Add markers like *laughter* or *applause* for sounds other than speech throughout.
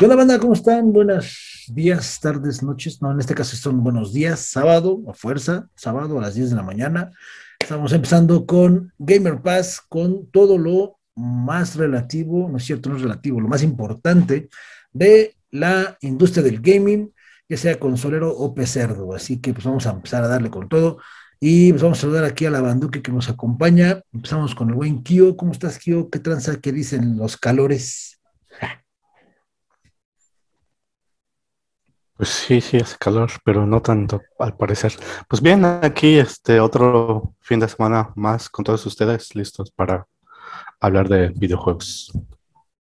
¿Qué onda, banda? ¿Cómo están? Buenos días, tardes, noches. No, en este caso son buenos días, sábado, a fuerza, sábado a las 10 de la mañana. Estamos empezando con Gamer Pass, con todo lo más relativo, no es cierto, no es relativo, lo más importante de la industria del gaming, ya sea consolero o pecerdo. Así que pues vamos a empezar a darle con todo. Y pues vamos a saludar aquí a la banduque que nos acompaña. Empezamos con el buen Kio. ¿Cómo estás, Kio? ¿Qué tranza? ¿Qué dicen los calores? Pues sí, sí hace calor, pero no tanto al parecer. Pues bien, aquí este otro fin de semana más con todos ustedes listos para hablar de videojuegos.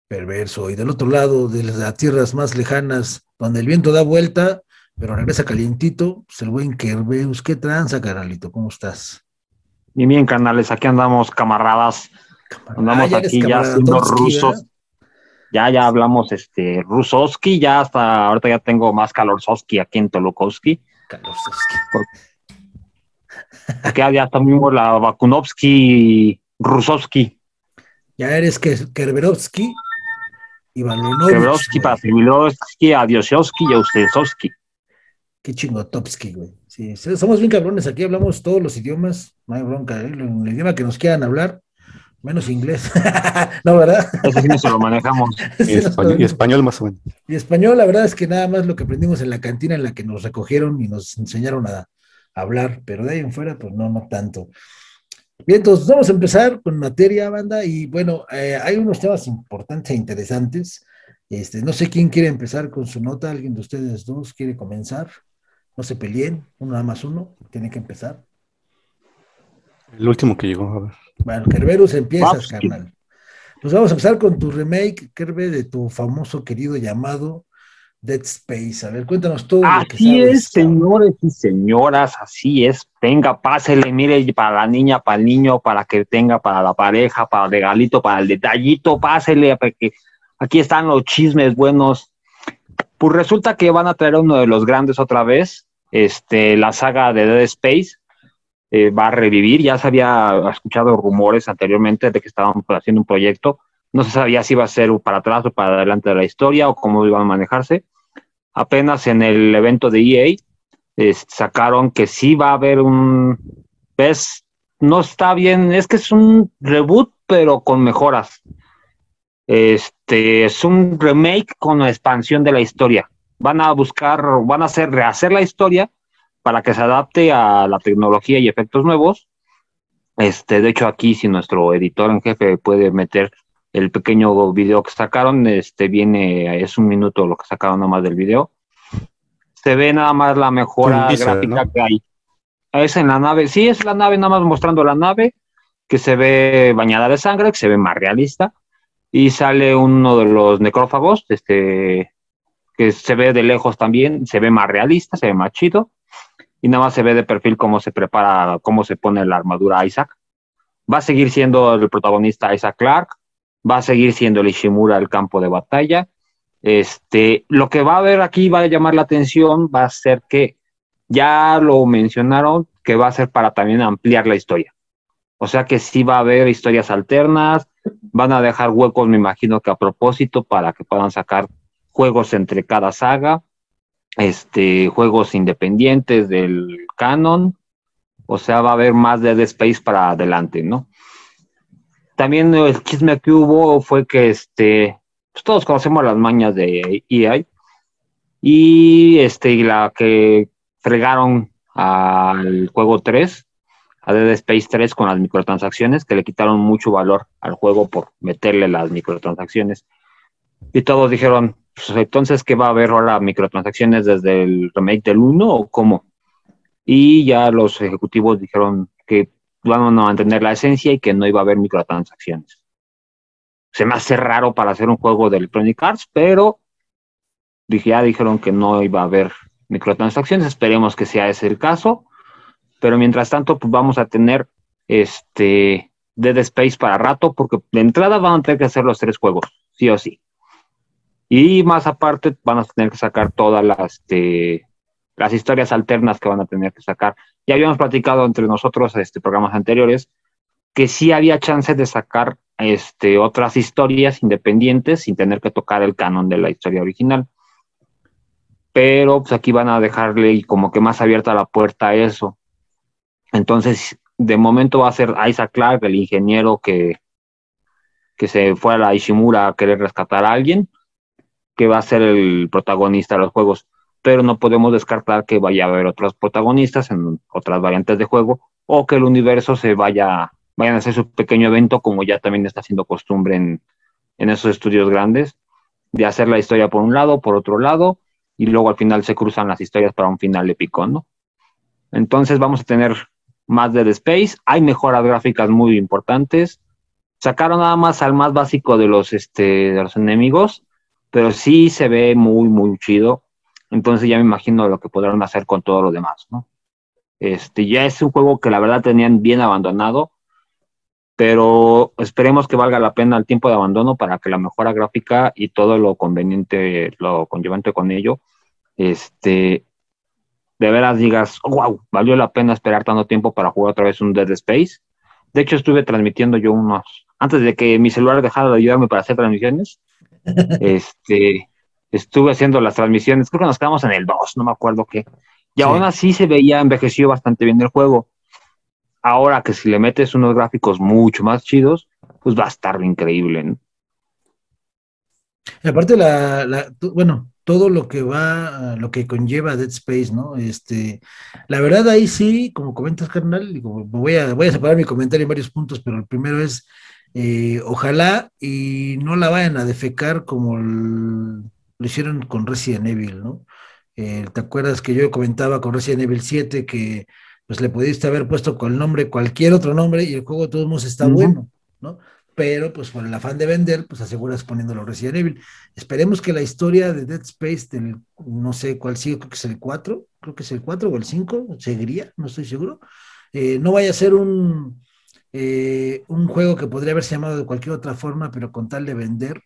Perverso. Y del otro lado, de las tierras más lejanas, donde el viento da vuelta, pero regresa calientito, pues el buen Kerbeus. ¿Qué tranza, carnalito? ¿Cómo estás? Bien, bien, canales, aquí andamos, camaradas. Andamos Ah, ya aquí ya siendo rusos. Ya, ya hablamos este Rusoski, ya hasta ahorita ya tengo más calorzoski aquí en Tolokowski. Kalorowski. Aquí *laughs* ya también la Bakunovsky Rusovsky. Ya eres Ke- Kerberovsky y Balonovich. Kebrovsky, güey. Pasivilovsky, Adiosovsky y Ustezovsky. Qué chingotovsky, güey. Sí, somos bien cabrones. Aquí hablamos todos los idiomas. No hay bronca, ¿eh? El idioma que nos quieran hablar, menos inglés. *laughs* no, ¿verdad? Ese sí no se lo manejamos. *laughs* Y español, y español más o menos. Y español, la verdad es que nada más lo que aprendimos en la cantina en la que nos recogieron y nos enseñaron a, hablar, pero de ahí en fuera, pues no, no tanto. Bien, entonces vamos a empezar con materia, banda, y bueno, eh, hay unos temas importantes e interesantes. Este, no sé quién quiere empezar con su nota, alguien de ustedes dos quiere comenzar. No se peleen, uno nada más uno, tiene que empezar. El último que llegó, a ver. Bueno, Kerberus, empiezas, Vamos. carnal. Pues vamos a empezar con tu remake, Kerbe, de tu famoso querido llamado Dead Space. A ver, cuéntanos todo lo que Así sabes. es, señores y señoras, así es. Venga, pásele, mire, para la niña, para el niño, para que tenga, para la pareja, para el regalito, para el detallito, pásele, porque aquí están los chismes buenos. Pues resulta que van a traer uno de los grandes otra vez, este, la saga de Dead Space. Eh, va a revivir, ya se había escuchado rumores anteriormente de que estaban pues, haciendo un proyecto, no se sabía si iba a ser para atrás o para adelante de la historia o cómo iban a manejarse. Apenas en el evento de EA es- sacaron que sí va a haber un ves no está bien es que es un reboot pero con mejoras. Este es un remake con expansión de la historia. Van a buscar van a hacer rehacer la historia para que se adapte a la tecnología y efectos nuevos este de hecho aquí si nuestro editor en jefe puede meter el pequeño video que sacaron, este viene, es un minuto lo que sacaron nada más del video. Se ve nada más la mejora gráfica ¿no? que hay. Es en la nave, sí, es la nave, nada más mostrando la nave, que se ve bañada de sangre, que se ve más realista. Y sale uno de los necrófagos, este, que se ve de lejos también, se ve más realista, se ve más chido. Y nada más se ve de perfil cómo se prepara, cómo se pone la armadura Isaac. Va a seguir siendo el protagonista Isaac Clark, va a seguir siendo el Ishimura el campo de batalla. Este, lo que va a haber aquí va a llamar la atención, va a ser que ya lo mencionaron, que va a ser para también ampliar la historia. O sea que sí va a haber historias alternas, van a dejar huecos, me imagino que a propósito, para que puedan sacar juegos entre cada saga, este, juegos independientes del canon, o sea, va a haber más de Dead Space para adelante, ¿no? También el chisme que hubo fue que este, pues todos conocemos las mañas de EA y este, y la que fregaron al juego 3, a Dead Space 3 con las microtransacciones, que le quitaron mucho valor al juego por meterle las microtransacciones. Y todos dijeron, pues, entonces, ¿qué va a haber ahora microtransacciones desde el remake del 1 o cómo? Y ya los ejecutivos dijeron que van a mantener la esencia y que no iba a haber microtransacciones. Se me hace raro para hacer un juego de Electronic Arts, pero ya dijeron que no iba a haber microtransacciones, esperemos que sea ese el caso, pero mientras tanto, pues vamos a tener este Dead Space para rato, porque de entrada van a tener que hacer los tres juegos, sí o sí. Y más aparte, van a tener que sacar todas las, este, las historias alternas que van a tener que sacar. Ya habíamos platicado entre nosotros este programas anteriores que sí había chance de sacar este, otras historias independientes sin tener que tocar el canon de la historia original. Pero pues aquí van a dejarle como que más abierta la puerta a eso. Entonces, de momento va a ser Isaac Clarke, el ingeniero que, que se fue a la Ishimura a querer rescatar a alguien, que va a ser el protagonista de los juegos. Pero no podemos descartar que vaya a haber otros protagonistas en otras variantes de juego o que el universo se vaya, vayan a hacer su pequeño evento, como ya también está siendo costumbre en, en esos estudios grandes, de hacer la historia por un lado, por otro lado, y luego al final se cruzan las historias para un final épico, ¿no? Entonces vamos a tener más Dead Space, hay mejoras gráficas muy importantes, sacaron nada más al más básico de los, este, de los enemigos, pero sí se ve muy, muy chido, entonces ya me imagino lo que podrán hacer con todo lo demás, ¿no? Este, ya es un juego que la verdad tenían bien abandonado, pero esperemos que valga la pena el tiempo de abandono para que la mejora gráfica y todo lo conveniente, lo conllevante con ello, este, de veras digas, wow, valió la pena esperar tanto tiempo para jugar otra vez un Dead Space. De hecho, estuve transmitiendo yo unos, antes de que mi celular dejara de ayudarme para hacer transmisiones, este, estuve haciendo las transmisiones, creo que nos quedamos en el 2, no me acuerdo qué. Y aún así se veía envejecido bastante bien el juego. Ahora que si le metes unos gráficos mucho más chidos, pues va a estar increíble. ¿no? aparte, la, bueno, todo lo que va, lo que conlleva Dead Space, ¿no? Este, la verdad ahí sí, como comentas, carnal, voy, a, voy a separar mi comentario en varios puntos, pero el primero es, eh, ojalá y no la vayan a defecar como lo hicieron con Resident Evil, ¿no? Eh, ¿Te acuerdas que yo comentaba con Resident Evil 7 que pues le pudiste haber puesto con el nombre cualquier otro nombre y el juego de todos modos está bueno, ¿no? Pero pues por el afán de vender, pues aseguras poniéndolo Resident Evil. Esperemos que la historia de Dead Space del, no sé cuál sigue, creo que es el 4, creo que es el 4 o el 5, seguiría, no estoy seguro. Eh, no vaya a ser un, eh, un juego que podría haberse llamado de cualquier otra forma, pero con tal de vender,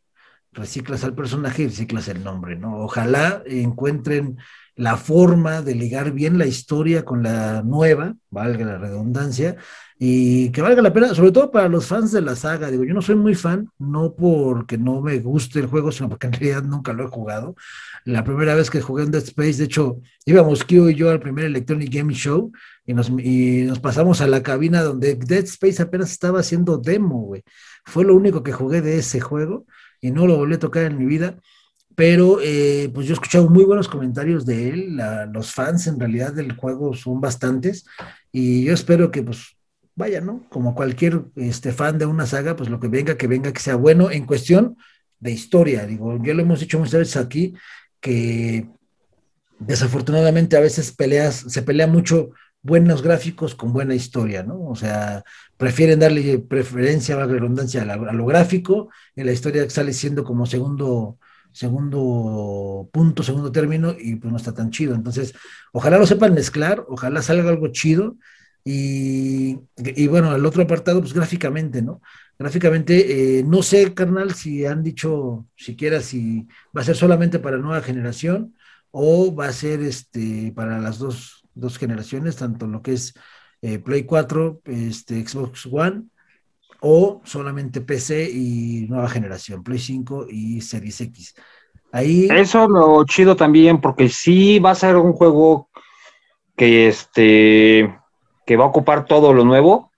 reciclas al personaje y reciclas el nombre, ¿no? Ojalá encuentren la forma de ligar bien la historia con la nueva, valga la redundancia, y que valga la pena, sobre todo para los fans de la saga. Digo, yo no soy muy fan, no porque no me guste el juego, sino porque en realidad nunca lo he jugado. La primera vez que jugué en Dead Space, de hecho, íbamos Kyo y yo al primer Electronic Game Show y nos, y nos pasamos a la cabina donde Dead Space apenas estaba haciendo demo, güey. Fue lo único que jugué de ese juego y no lo volví a tocar en mi vida. Pero eh, pues yo he escuchado muy buenos comentarios de él. los fans en realidad del juego son bastantes y yo espero que pues vaya, ¿no? Como cualquier este, fan de una saga, pues lo que venga, que venga, que sea bueno en cuestión de historia. Digo, ya lo hemos dicho muchas veces aquí, que desafortunadamente a veces peleas, se pelea mucho buenos gráficos con buena historia, ¿no? O sea, prefieren darle preferencia, a la redundancia, a, lo gráfico, y la historia sale siendo como segundo, segundo punto, segundo término, y pues no está tan chido. Entonces, ojalá lo sepan mezclar, ojalá salga algo chido, y, y bueno, el otro apartado, pues gráficamente, ¿no? Gráficamente, eh, no sé, carnal, si han dicho siquiera si va a ser solamente para nueva generación o va a ser este para las dos dos generaciones, tanto lo que es eh, Play 4, este, Xbox One, o solamente PC y nueva generación, Play 5 y Series X. Ahí... Eso lo chido también, porque sí va a ser un juego que este que va a ocupar todo lo nuevo,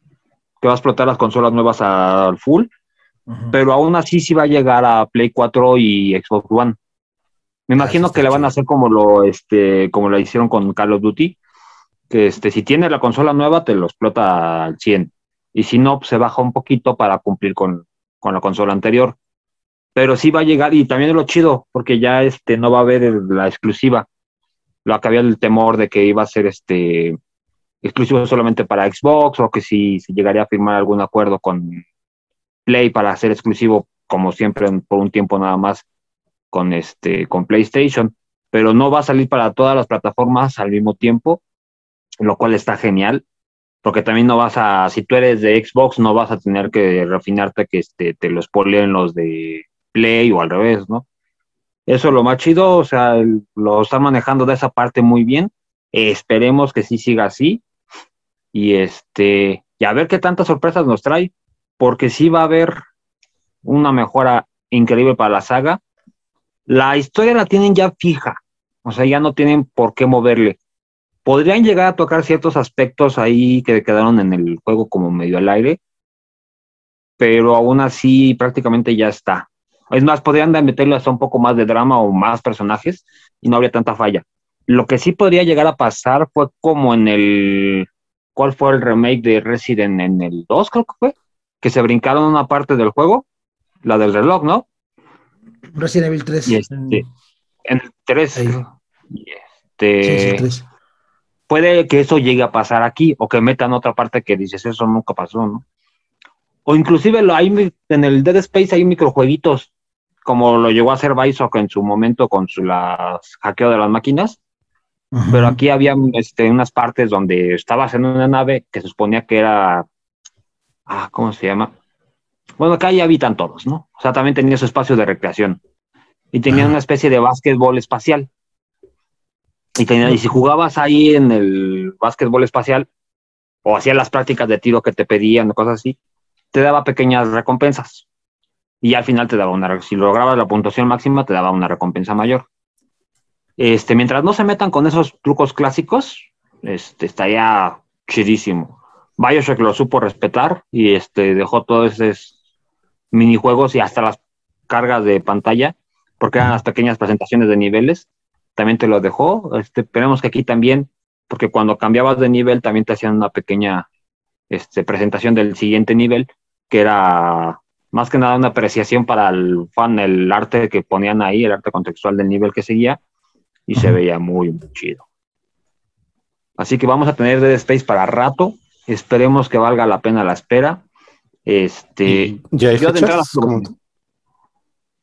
que va a explotar las consolas nuevas al full, pero aún así sí va a llegar a Play 4 y Xbox One. Me ah, imagino que le van a hacer como lo, este, como lo hicieron con Call of Duty, que este, si tiene la consola nueva te lo explota al 100 y si no, pues, se baja un poquito para cumplir con, la consola anterior. Pero sí va a llegar y también es lo chido porque ya este, no va a haber la exclusiva. Lo que había el temor de que iba a ser este exclusivo solamente para Xbox o que si, si llegaría a firmar algún acuerdo con Play para ser exclusivo como siempre por un tiempo nada más con este con PlayStation, pero no va a salir para todas las plataformas al mismo tiempo lo cual está genial, porque también no vas a, si tú eres de Xbox, no vas a tener que refinarte que este, te los ponen los de Play o al revés, ¿no? Eso es lo más chido, o sea, lo están manejando de esa parte muy bien. esperemos que sí siga así. Y este, y a ver qué tantas sorpresas nos trae, porque sí va a haber una mejora increíble para la saga. La historia la tienen ya fija, o sea, ya no tienen por qué moverle. Podrían llegar a tocar ciertos aspectos ahí que quedaron en el juego como medio al aire, pero aún así prácticamente ya está. Es más, podrían meterle hasta un poco más de drama o más personajes y no habría tanta falla. Lo que sí podría llegar a pasar fue como en el. ¿Cuál fue el remake de Resident en el 2, creo que fue? Que se brincaron una parte del juego, la del reloj, ¿no? Resident Evil 3. Y este, en el 3. Y este, Puede que eso llegue a pasar aquí o que metan otra parte que dices, eso nunca pasó, ¿no? O inclusive lo, hay, en el Dead Space hay microjueguitos, como lo llegó a hacer Bioshock en su momento con su las hackeo de las máquinas. Pero aquí había este, unas partes donde estabas en una nave que se suponía que era. Ah, ¿cómo se llama? Bueno, acá ya habitan todos, ¿no? O sea, también tenía su espacio de recreación. Y tenía una especie de básquetbol espacial. Y, tenía, y si jugabas ahí en el básquetbol espacial, o hacías las prácticas de tiro que te pedían, o cosas así, te daba pequeñas recompensas. Y al final te daba una, si lograbas la puntuación máxima, te daba una recompensa mayor. Este, mientras no se metan con esos trucos clásicos, este, estaría chidísimo. Bioshock lo supo respetar y este, dejó todos esos minijuegos y hasta las cargas de pantalla, porque eran las pequeñas presentaciones de niveles, también te lo dejó. Este, esperemos que aquí también, porque cuando cambiabas de nivel también te hacían una pequeña este, presentación del siguiente nivel, que era más que nada una apreciación para el fan, el arte que ponían ahí, el arte contextual del nivel que seguía, y se veía muy, muy chido. Así que vamos a tener Dead Space para rato. Esperemos que valga la pena la espera. Este, ¿Ya hay fechas?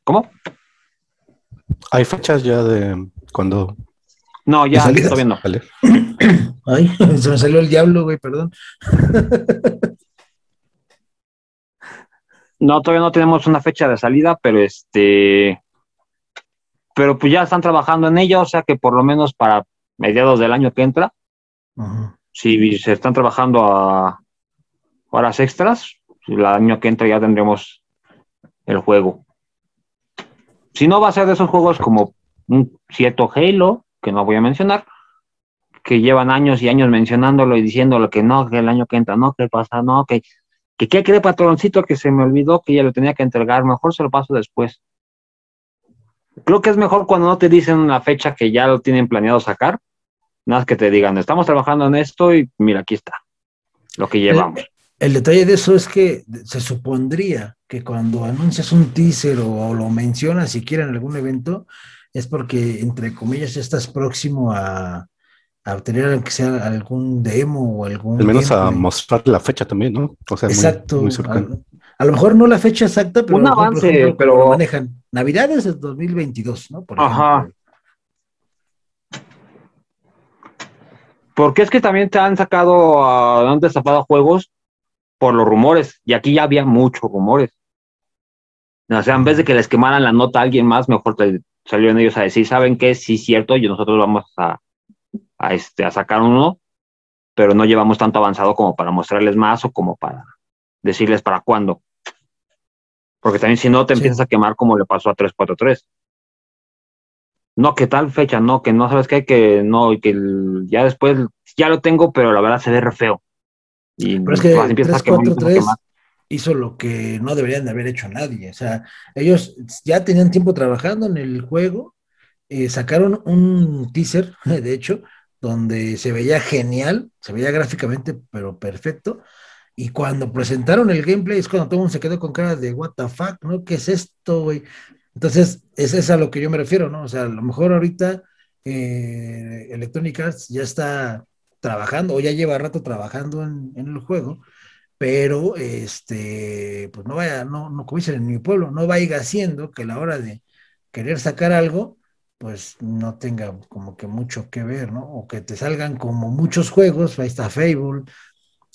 ¿Cómo? ¿Hay fechas ya de cuando no, ya, todavía no. *coughs* Ay, *laughs* se me salió el diablo, güey, perdón. *laughs* No, todavía no tenemos una fecha de salida, pero este. Pero pues ya están trabajando en ello, o sea que por lo menos para mediados del año que entra, si se están trabajando a horas extras, el año que entra ya tendremos el juego. Si no va a ser de esos juegos como un cierto Halo, que no voy a mencionar, que llevan años y años mencionándolo y diciéndolo que no, que el año que entra, no, que pasa, no, que, que qué cree patroncito que se me olvidó que ya lo tenía que entregar, mejor se lo paso después. Creo que es mejor cuando no te dicen una fecha que ya lo tienen planeado sacar, nada más que te digan, estamos trabajando en esto y mira, aquí está, lo que llevamos. El, detalle de eso es que se supondría que cuando anuncias un teaser o, o lo mencionas siquiera en algún evento, es porque, entre comillas, estás próximo a, obtener que sea algún demo o algún... Al menos a mostrar la fecha también, ¿no? O sea, Exacto. Muy, a, lo mejor no la fecha exacta, pero... Un avance, pero... Lo manejan. Navidades del 2022, ¿no? Ajá. Porque es que también te han sacado, han destapado juegos por los rumores, y aquí ya había muchos rumores. O sea, en vez de que les quemaran la nota a alguien más, mejor te salieron ellos a decir, ¿saben qué? Sí, cierto, y nosotros vamos a, a, este, a sacar uno, pero no llevamos tanto avanzado como para mostrarles más o como para decirles para cuándo. Porque también si no te empiezas a quemar como le pasó a 343. No, que tal fecha, no, que no sabes qué, que no, y que ya después ya lo tengo, pero la verdad se ve re feo. Y pero es que 343 hizo lo que no deberían de haber hecho nadie. O sea, ellos ya tenían tiempo trabajando en el juego, eh, sacaron un teaser, *laughs* de hecho, donde se veía genial, se veía gráficamente, pero perfecto. Y cuando presentaron el gameplay es cuando todo el mundo se quedó con cara de what the fuck, ¿no? ¿Qué es esto, güey? Entonces, es, es a lo que yo me refiero, ¿no? O sea, a lo mejor ahorita eh, Electronic Arts ya está trabajando o ya lleva rato trabajando en, en el juego pero este, pues no vaya, no, no como dicen en mi pueblo, no vaya haciendo que a la hora de querer sacar algo, pues no tenga como que mucho que ver, ¿no? O que te salgan como muchos juegos, ahí está Fable,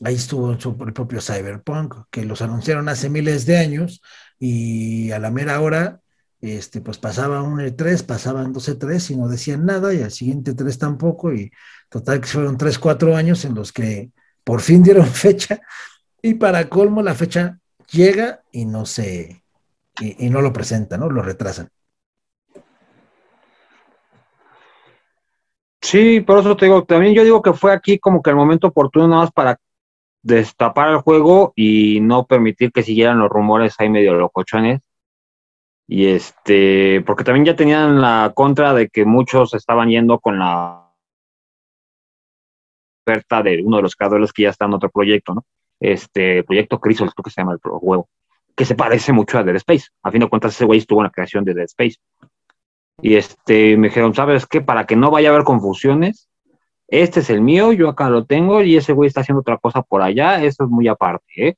ahí estuvo el propio Cyberpunk, que los anunciaron hace miles de años y a la mera hora, este, pues pasaba un E3, pasaban dos E3 y no decían nada, y al siguiente 3 tampoco, y total que fueron 3, 4 años en los que por fin dieron *laughs* fecha y para colmo, la fecha llega y no se, y, no lo presentan, ¿no? Lo retrasan. Sí, por eso te digo, también yo digo que fue aquí como que el momento oportuno nada más para destapar el juego y no permitir que siguieran los rumores ahí medio locochones. Y este, porque también ya tenían la contra de que muchos estaban yendo con la oferta de uno de los creadores que ya está en otro proyecto, ¿no? Este proyecto Crisol, creo que se llama el juego, que se parece mucho a Dead Space. A fin de cuentas, ese güey estuvo en la creación de Dead Space. Y este, me dijeron, ¿sabes qué? Para que no vaya a haber confusiones, este es el mío, yo acá lo tengo y ese güey está haciendo otra cosa por allá, eso es muy aparte, ¿eh?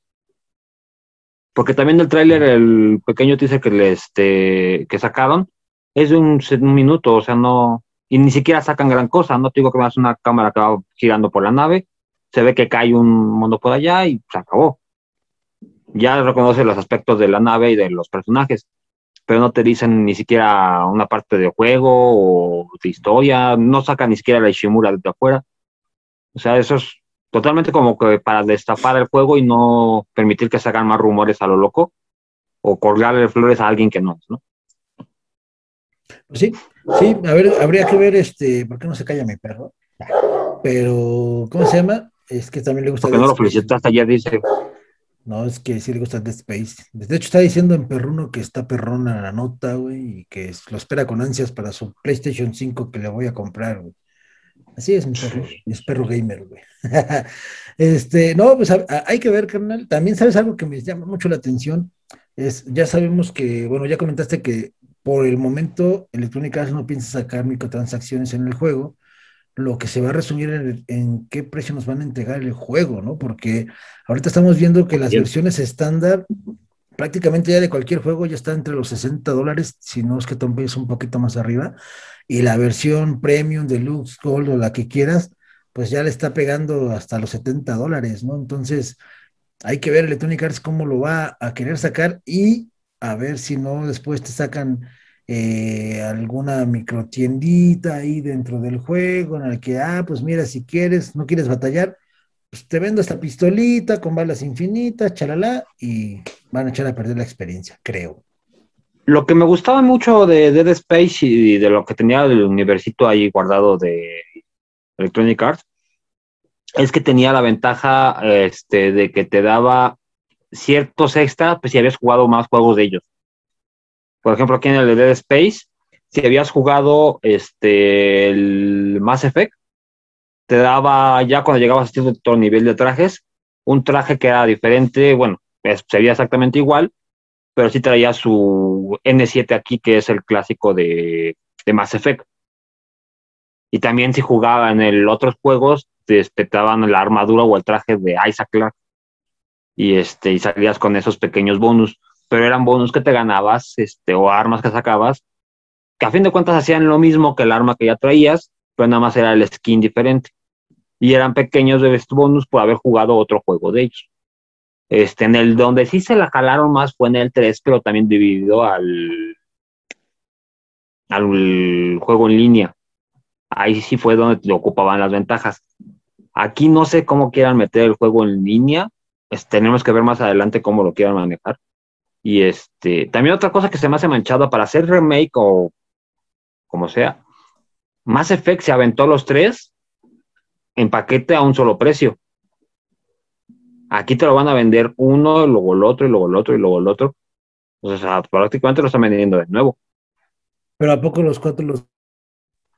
Porque también el tráiler, el pequeño teaser que, le, este, que sacaron, es de un, un, minuto, o sea, no, y ni siquiera sacan gran cosa, no te digo que veas una cámara que va girando por la nave, se ve que cae un mundo por allá y se acabó. Ya reconoce los aspectos de la nave y de los personajes, pero no te dicen ni siquiera una parte de juego o de historia, no sacan ni siquiera la Ishimura de afuera. O sea, eso es totalmente como que para destapar el juego y no permitir que se hagan más rumores a lo loco o colgarle flores a alguien que no, ¿no? Pues sí, sí, a ver, habría que ver este, ¿por qué no se calla mi perro? Pero, ¿cómo se llama? Es que también le gusta. Porque no lo ayer, dice. No, es que sí le gusta Dead Space. De hecho, está diciendo en Perruno que está perrona la nota, güey, y que lo espera con ansias para su PlayStation 5 que le voy a comprar, güey. Así es, mi perro, es perro gamer, güey. *laughs* este, no, pues hay que ver, carnal. También sabes algo que me llama mucho la atención. Es, ya sabemos que, bueno, ya comentaste que por el momento Electronic Arts no piensa sacar microtransacciones en el juego lo que se va a resumir en, qué precio nos van a entregar el juego, ¿no? Porque ahorita estamos viendo que las versiones estándar, prácticamente ya de cualquier juego, ya está entre los 60 dólares, si no es que tomes un poquito más arriba, y la versión premium, deluxe, gold o la que quieras, pues ya le está pegando hasta los 70 dólares, ¿no? Entonces, hay que ver Electronic Arts cómo lo va a querer sacar y a ver si no después te sacan eh, alguna microtiendita ahí dentro del juego en el que, ah, pues mira, si quieres, no quieres batallar, pues te vendo esta pistolita con balas infinitas, chalala, y van a echar a perder la experiencia, creo. Lo que me gustaba mucho de Dead Space y de lo que tenía el universito ahí guardado de Electronic Arts es que tenía la ventaja este, de que te daba ciertos extra, pues si habías jugado más juegos de ellos. Por ejemplo, aquí en el Dead Space, si habías jugado este, Mass Effect, te daba ya cuando llegabas a cierto nivel de trajes, un traje que era diferente, bueno, sería exactamente igual, pero sí traía su N7 aquí, que es el clásico de, Mass Effect. Y también si jugaba en otros juegos, te, daban la armadura o el traje de Isaac Clarke. Y, este, y salías con esos pequeños bonus pero eran bonus que te ganabas, este, o armas que sacabas, que a fin de cuentas hacían lo mismo que el arma que ya traías, pero nada más era el skin diferente. Y eran pequeños de bonus por haber jugado otro juego de ellos. Este, en el donde sí se la jalaron más fue en el 3, pero también dividido al, al juego en línea. Ahí sí fue donde te ocupaban las ventajas. Aquí no sé cómo quieran meter el juego en línea. tenemos que ver más adelante cómo lo quieran manejar. Y este, también otra cosa que se me hace manchado para hacer remake o como sea, Mass Effect se aventó los tres en paquete a un solo precio. Aquí te lo van a vender uno, luego el otro, y luego el otro, y luego el otro. O sea, prácticamente lo están vendiendo de nuevo. Pero ¿a poco los cuatro los...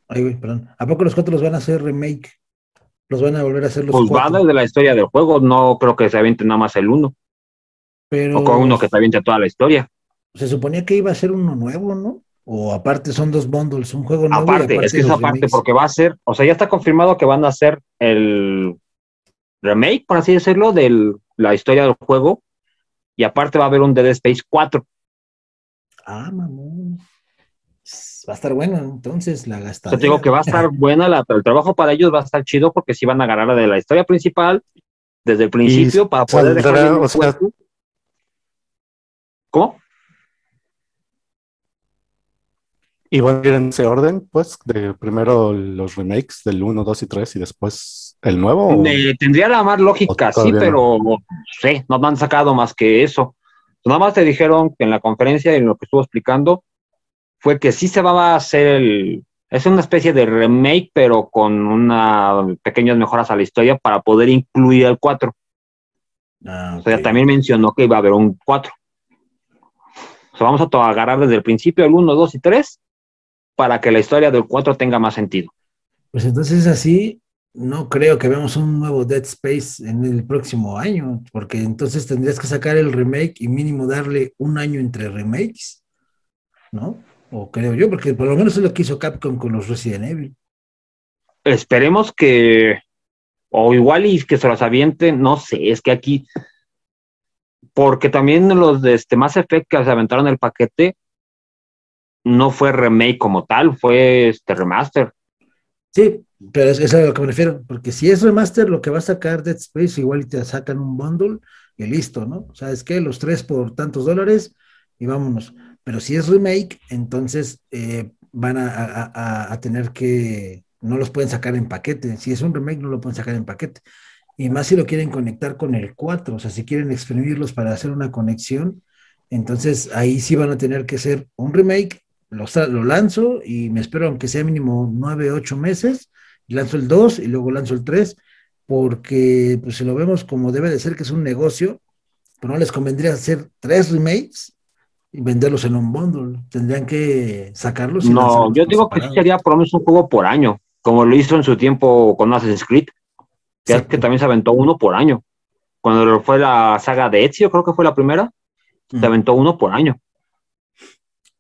Ay, perdón. ¿A poco los cuatro los van a hacer remake? ¿Los van a volver a hacer los pues cuatro? van de la historia del juego, no creo que se avienten nada más el uno. Pero O con uno que te aviente toda la historia. se suponía que iba a ser uno nuevo, ¿no? O aparte son dos bundles, un juego nuevo. y Aparte, es que es los aparte, remakes. porque va a ser, o sea, ya está confirmado que van a hacer el remake, por así decirlo, de la historia del juego. Y aparte va a haber un Dead Space 4. Ah, mamón. Va a estar bueno, entonces la O gastada. sea, te digo que va a estar *laughs* buena, la- el trabajo para ellos va a estar chido porque sí van a agarrar de la historia principal desde el principio para poder dejar saldrá, bien o sea-. ¿Cómo? Y van a ir en ese orden, pues, de primero los remakes del 1, 2 y 3 y después el nuevo. o- Me- tendría la más lógica, sí, pero no sé, no me han sacado más que eso. Nada más te dijeron que en la conferencia, en lo que estuvo explicando, fue que sí se va a hacer el. Es una especie de remake, pero con unas pequeñas mejoras a la historia para poder incluir el 4. Ah, O sea, también mencionó que iba a haber un 4. O sea, vamos a agarrar desde el principio el 1, 2 y 3 para que la historia del 4 tenga más sentido. Pues entonces así, no creo que veamos un nuevo Dead Space en el próximo año, porque entonces tendrías que sacar el remake y mínimo darle un año entre remakes, ¿no? O creo yo, porque por lo menos es lo que hizo Capcom con los Resident Evil. Esperemos que, o igual y que se los avienten, no sé, es que aquí, porque también los de este Mass Effect que se aventaron el paquete, no fue remake como tal, fue este remaster. Sí, pero es, es a lo que me refiero, porque si es remaster, lo que va a sacar Dead Space, igual te sacan un bundle y listo, ¿no? O sea, es que los tres por tantos dólares y vámonos. Pero si es remake, entonces eh, van a tener que, no los pueden sacar en paquete. Si es un remake, no lo pueden sacar en paquete. Y más si lo quieren conectar con el 4, o sea, si quieren exprimirlos para hacer una conexión, entonces ahí sí van a tener que ser un remake lo, lo lanzo y me espero aunque sea mínimo nueve, ocho meses, y lanzo el 2 y luego lanzo el 3, porque pues si lo vemos como debe de ser que es un negocio, pues no les convendría hacer tres remakes y venderlos en un bundle, tendrían que sacarlos. y No, yo digo que sí sería por lo menos un juego por año, como lo hizo en su tiempo con Assassin's Creed, que, es que también se aventó uno por año. Cuando fue la saga de Ezio, creo que fue la primera, se aventó uno por año.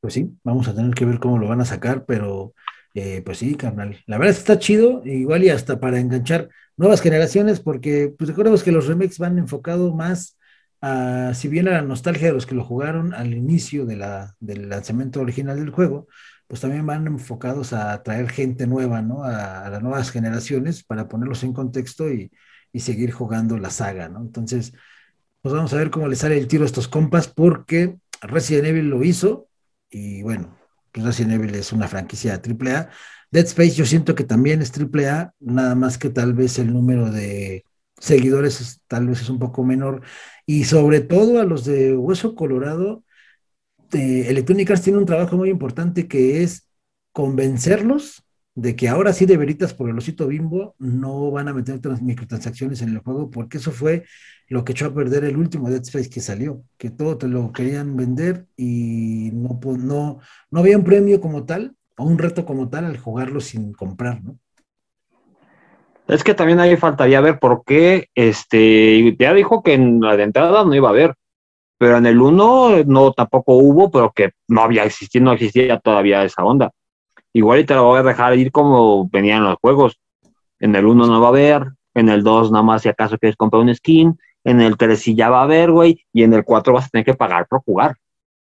Pues sí, vamos a tener que ver cómo lo van a sacar, pero eh, pues sí, carnal. La verdad es que está chido, igual y hasta para enganchar nuevas generaciones, porque pues recordemos que los remakes van enfocados más a, si bien a la nostalgia de los que lo jugaron al inicio de la, del lanzamiento original del juego, pues también van enfocados a atraer gente nueva, ¿no? A, las nuevas generaciones para ponerlos en contexto y, seguir jugando la saga, ¿no? Entonces, pues vamos a ver cómo le sale el tiro a estos compas, porque Resident Evil lo hizo y bueno, pues Resident Evil es una franquicia AAA. Dead Space yo siento que también es AAA, nada más que tal vez el número de seguidores es- tal vez es un poco menor. Y sobre todo a los de Hueso Colorado, eh, Electronic Arts tiene un trabajo muy importante que es convencerlos de que ahora sí de veritas por el osito bimbo no van a meter trans- microtransacciones en el juego, porque eso fue lo que echó a perder el último Dead Space que salió, que todo te lo querían vender y no, no, no había un premio como tal o un reto como tal al jugarlo sin comprar, ¿no? Es que también ahí faltaría ver por qué, este, ya dijo que en la de entrada no iba a haber, pero en el 1 no tampoco hubo, pero que no había existido, no existía todavía esa onda. Igual y te lo voy a dejar ir como venían los juegos. En el 1 no va a haber, en el 2 nada más si acaso quieres comprar un skin, en el 3 sí ya va a haber, güey, y en el 4 vas a tener que pagar por jugar.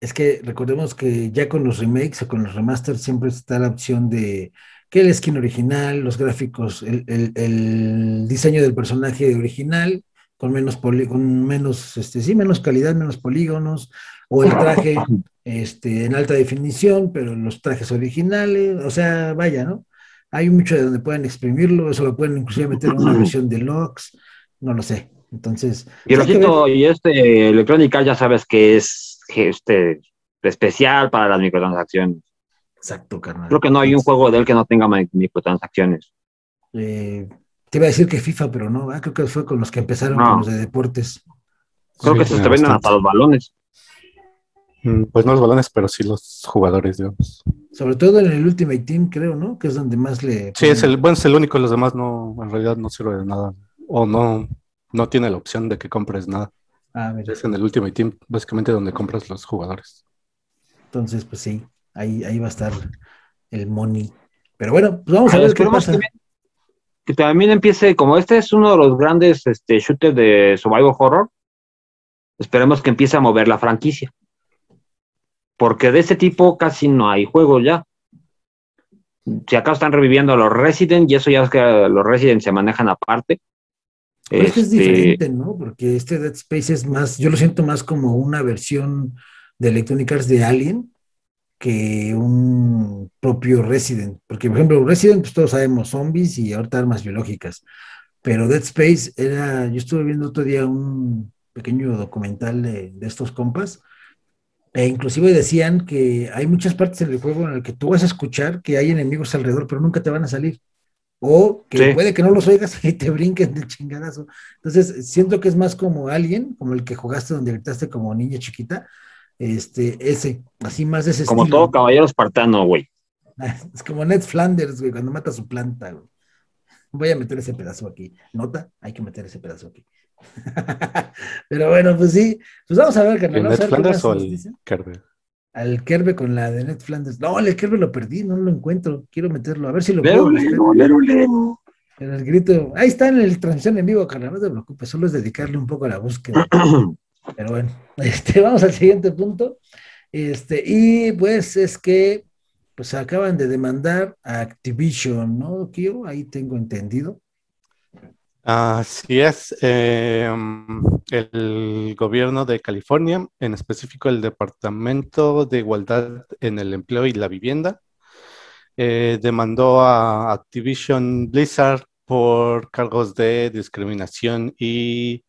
Es que recordemos que ya con los remakes o con los remasters siempre está la opción de que el skin original, los gráficos, el, el- el diseño del personaje original, con menos con menos, este, sí, menos calidad, menos polígonos, o el traje este, en alta definición, pero los trajes originales, o sea, vaya, ¿no? Hay mucho de donde pueden exprimirlo, eso lo pueden inclusive meter en una *clears throat* versión deluxe, no lo sé. Entonces, Y el hay que ver. osito y este Electronic Arts ya sabes que es este especial para las microtransacciones. Exacto, carnal. Creo que no hay un juego de él que no tenga mi- microtransacciones. Eh, te iba a decir que FIFA, pero no, ¿verdad? creo que fue con los que empezaron No. con los de deportes. Creo Sí, que tiene te venden hasta los balones. Mm, Pues no los balones, pero sí los jugadores, digamos. Sobre todo en el Ultimate Team, creo, ¿no? Que es donde más le. Sí, es el, bueno, es el único, los demás no, en realidad no sirve de nada. O no, no tiene la opción de que compres nada. Ah, mira. Es en el Ultimate Team, básicamente donde compras los jugadores. Entonces, pues sí, ahí, ahí va a estar el money. Pero bueno, pues vamos a Ah, ver qué pasa. que, que también empiece, como este es uno de los grandes este, shooters de survival horror, esperemos que empiece a mover la franquicia. Porque de este tipo casi no hay juegos ya. Si acá están reviviendo a los Resident, y eso ya es que los Resident se manejan aparte. Pero es que es Este, diferente, ¿no? Porque este Dead Space es más, yo lo siento más como una versión de Electronic Arts de Alien que un propio Resident. Porque, por ejemplo, Resident, pues todos sabemos zombies y ahorita armas biológicas. Pero Dead Space era, yo estuve viendo otro día un, pequeño documental de, de estos compas. E inclusive decían que hay muchas partes en el juego en el que tú vas a escuchar que hay enemigos alrededor, pero nunca te van a salir. O que Sí. puede que no los oigas *laughs* y te brinquen del chingadazo. Entonces, siento que es más como alguien, como el que jugaste donde gritaste como niña chiquita, este, ese, así más de ese Como estilo. todo caballero espartano, güey. *laughs* Es como Ned Flanders, güey, cuando mata a su planta, güey. Voy a meter ese pedazo aquí. ¿Nota? Hay que meter ese pedazo aquí. *laughs* Pero bueno, pues sí. Pues vamos a ver, carnal. ¿El Ned ver qué Flanders o el. Kerber? Al Kerbe con la de Ned Flanders. No, el Kerbe lo perdí, no lo encuentro. Quiero meterlo, a ver si lo puedo lero. En el grito. Ahí está en el transmisión en vivo, carnal. No te preocupes, solo es dedicarle un poco a la búsqueda. *clears throat* Pero bueno, *laughs* este, vamos al siguiente punto. Este, y pues es que pues acaban de demandar a Activision, ¿no, Kio? Ahí tengo entendido. Así es. eh, el gobierno de California, en específico el Departamento de Igualdad en el Empleo y la Vivienda, eh, demandó a Activision Blizzard por cargos de discriminación y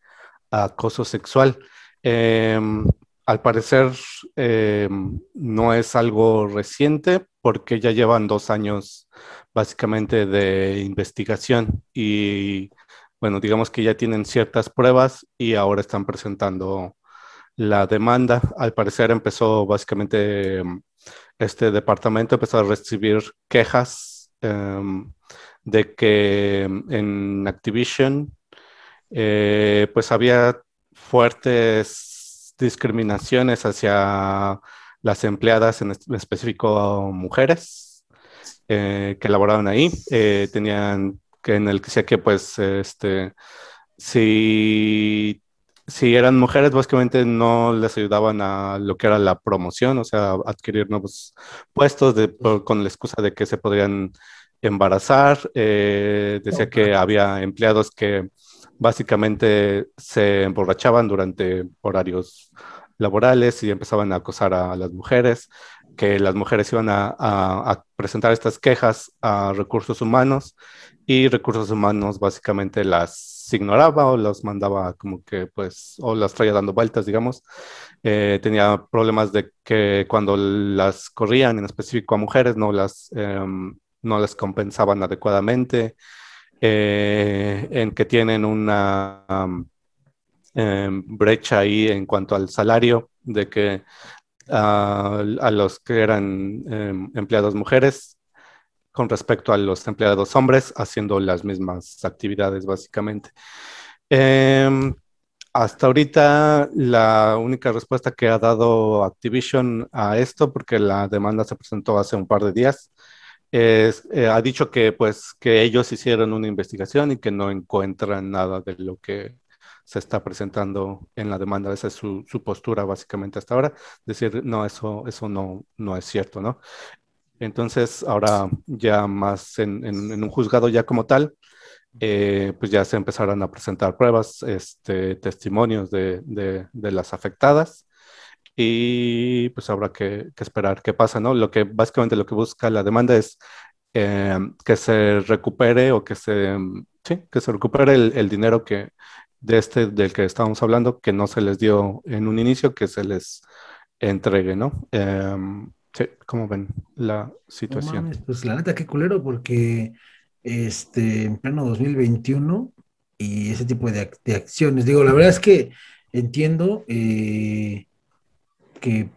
acoso sexual. Eh, al parecer eh, no es algo reciente porque ya llevan dos años básicamente de investigación y bueno, digamos que ya tienen ciertas pruebas y ahora están presentando la demanda. Al parecer empezó básicamente em, este departamento empezó a recibir quejas em, de que em, en Activision eh, pues había fuertes discriminaciones hacia las empleadas, en es- en específico mujeres, eh, que laboraban ahí. Eh, tenían que en el que decía que pues este si si eran mujeres, básicamente no les ayudaban a lo que era la promoción, o sea, adquirir nuevos puestos de- por- con la excusa de que se podrían embarazar. Eh, decía que había empleados que básicamente se emborrachaban durante horarios laborales y empezaban a acosar a las mujeres, que las mujeres iban a, presentar estas quejas a recursos humanos y recursos humanos básicamente las ignoraba o las mandaba como que pues o las traía dando vueltas digamos. Eh, tenía problemas de que cuando las corrían en específico a mujeres no las em, no les compensaban adecuadamente eh, en que tienen una am, em, brecha ahí en cuanto al salario de que ah, a los que eran em, empleados mujeres con respecto a los empleados hombres haciendo las mismas actividades básicamente. Em, hasta ahorita la única respuesta que ha dado Activision a esto, porque la demanda se presentó hace un par de días, es, eh, ha dicho que pues que ellos hicieron una investigación y que no encuentran nada de lo que se está presentando en la demanda. Esa es su, su postura básicamente hasta ahora. Decir, no, eso, eso no, no es cierto, ¿no? Entonces, ahora ya más en, en- en un juzgado ya como tal, eh, pues ya se empezaron a presentar pruebas, este, testimonios de, de- de las afectadas y pues habrá que, que esperar qué pasa, ¿no? Lo que básicamente lo que busca la demanda es eh, que se recupere o que se, sí, que se recupere el, el dinero que de este del que estábamos hablando, que no se les dio en un inicio, que se les entregue, ¿no? Em, sí, ¿cómo ven la No situación? mames, pues la neta, qué culero, porque este, en pleno 2021 y ese tipo de, de acciones. Digo, la verdad es que entiendo eh, que,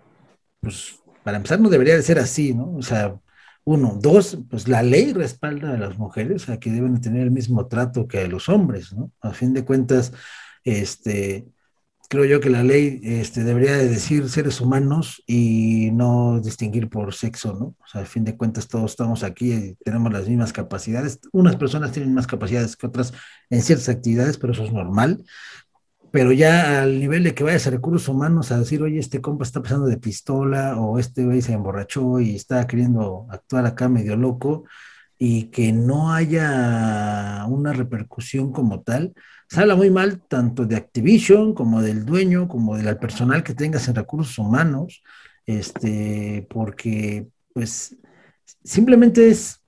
pues, para empezar, no debería de ser así, ¿no? O sea, uno, dos, pues la ley respalda a las mujeres, sea, que deben de tener el mismo trato que a los hombres, ¿no? A fin de cuentas, este, creo yo que la ley este, debería de decir seres humanos y no distinguir por sexo, ¿no? O sea, a fin de cuentas todos estamos aquí y tenemos las mismas capacidades. Unas personas tienen más capacidades que otras en ciertas actividades, pero eso es normal. Pero ya al nivel de que vayas a recursos humanos a decir, oye, este compa está pasando de pistola o este güey se emborrachó y está queriendo actuar acá medio loco y que no haya una repercusión como tal, se habla muy mal tanto de Activision como del dueño, como del personal que tengas en recursos humanos, este, porque pues simplemente es,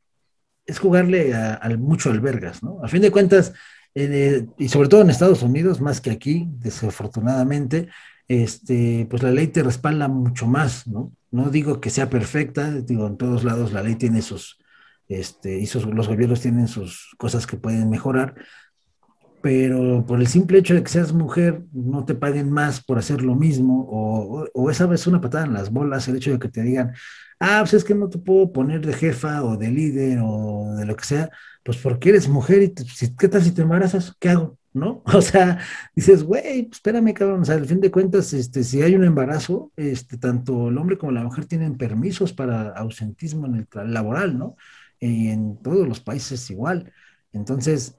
es jugarle a, al mucho albergas, ¿no? A fin de cuentas, eh, y sobre todo en Estados Unidos, más que aquí, desafortunadamente, este, pues la ley te respalda mucho más, ¿no? No digo que sea perfecta, digo, en todos lados la ley tiene sus, este, y los gobiernos tienen sus cosas que pueden mejorar, pero por el simple hecho de que seas mujer, no te paguen más por hacer lo mismo, o, o, esa vez una patada en las bolas, el hecho de que te digan, ah, pues es que no te puedo poner de jefa o de líder o de lo que sea, pues porque eres mujer y ¿qué tal si te embarazas? ¿Qué hago? ¿No? *laughs* O sea, dices, güey, pues espérame, cabrón, o sea, al fin de cuentas, este, si hay un embarazo, este, tanto el hombre como la mujer tienen permisos para ausentismo en el laboral, ¿no? Y en todos los países igual. Entonces,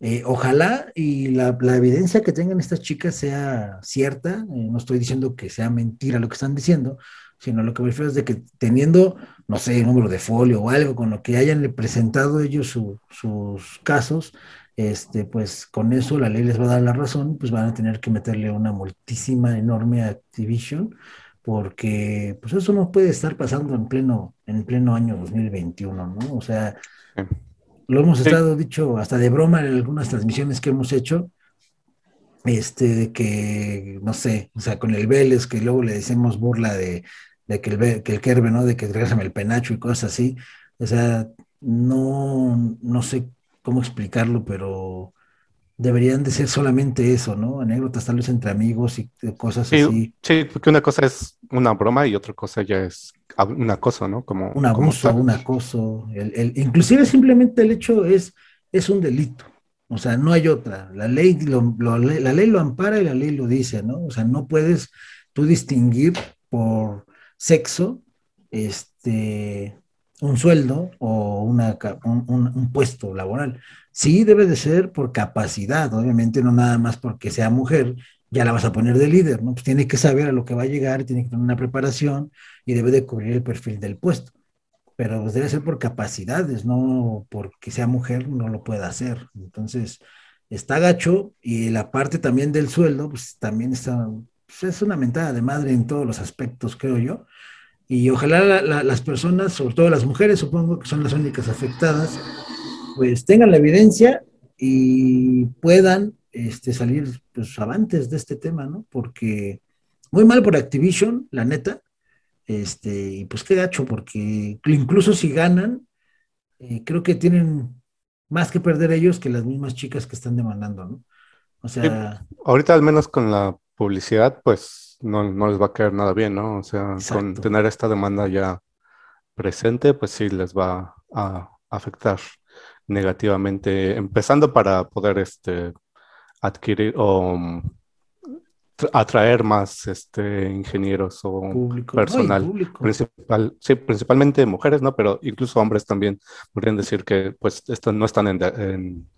eh, ojalá y la, evidencia que tengan estas chicas sea cierta, eh, no estoy diciendo que sea mentira lo que están diciendo, sino lo que me refiero es de que teniendo, no sé, número de folio o algo con lo que hayan presentado ellos sus casos, este, pues con eso la ley les va a dar la razón, pues van a tener que meterle una multísima, enorme Activision, porque pues eso no puede estar pasando en pleno, en pleno año 2021, ¿no? O sea, lo hemos estado dicho hasta de broma en algunas transmisiones que hemos hecho, este, de que, no sé, o sea, con el Vélez, que luego le decimos burla de, que el, que el Kerbe, ¿no? De que regresame el penacho y cosas así. O sea, no, no sé cómo explicarlo, pero deberían de ser solamente eso, ¿no? Anécdotas tal vez entre amigos y cosas así. Sí, porque una cosa es una broma y otra cosa ya es un acoso, ¿no? Como, un abuso, un acoso. El, inclusive simplemente el hecho es, es un delito. O sea, no hay otra. La ley lo, la ley lo ampara y la ley lo dice, ¿no? O sea, no puedes tú distinguir por sexo este, un sueldo o una, un, puesto laboral. Sí debe de ser por capacidad, obviamente no nada más porque sea mujer, ya la vas a poner de líder, ¿no? Pues tiene que saber a lo que va a llegar, tiene que tener una preparación y debe de cubrir el perfil del puesto. Pero pues debe ser por capacidades, no porque sea mujer no lo pueda hacer. Entonces, está gacho y la parte también del sueldo, pues también está, pues, es una mentada de madre en todos los aspectos, creo yo. Y ojalá las personas, sobre todo las mujeres, supongo que son las únicas afectadas, pues tengan la evidencia y puedan este, salir pues, avantes de este tema, ¿no? Porque muy mal por Activision, la neta, este, y pues qué gacho, porque incluso si ganan, eh, creo que tienen más que perder ellos que las mismas chicas que están demandando, ¿no? O sea... ahorita al menos con la publicidad, pues no, les va a caer nada bien, ¿no? O sea, con tener esta demanda ya presente, pues sí les va a afectar negativamente, empezando para poder este, adquirir o mm, atraer más este, ingenieros o personal principal, sí, principalmente mujeres, ¿no? Pero incluso hombres también podrían decir que pues esto no están en,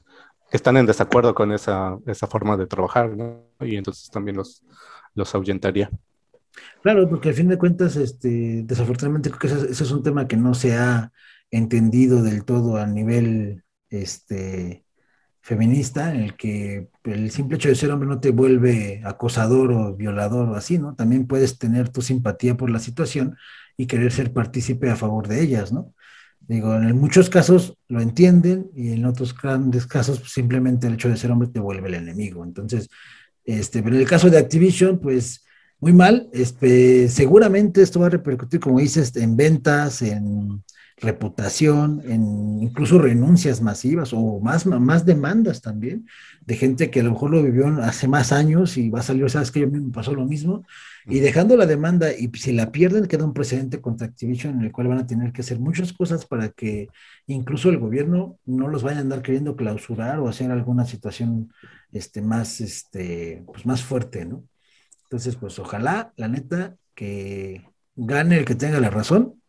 están en desacuerdo con esa, esa forma de trabajar, ¿no? Y entonces también los, los ahuyentaría. Claro, porque al fin de cuentas, este, desafortunadamente creo que ese, es un tema que no se ha entendido del todo a nivel este, feminista, en el que el simple hecho de ser hombre no te vuelve acosador o violador o así, ¿no? También puedes tener tu simpatía por la situación y querer ser partícipe a favor de ellas, ¿no? Digo, en muchos casos lo entienden y en otros grandes casos pues, simplemente el hecho de ser hombre te vuelve el enemigo. Entonces, este, pero en el caso de Activision, pues muy mal. Este, seguramente esto va a repercutir, como dices, en ventas, en reputación, en incluso renuncias masivas o más, más demandas también de gente que a lo mejor lo vivió hace más años y va a salir, sabes que yo mismo pasó lo mismo, y dejando la demanda y si la pierden queda un precedente contra Activision en el cual van a tener que hacer muchas cosas para que incluso el gobierno no los vaya a andar queriendo clausurar o hacer alguna situación este, más, este, pues más fuerte, ¿no? Entonces, pues ojalá, la neta, que gane el que tenga la razón.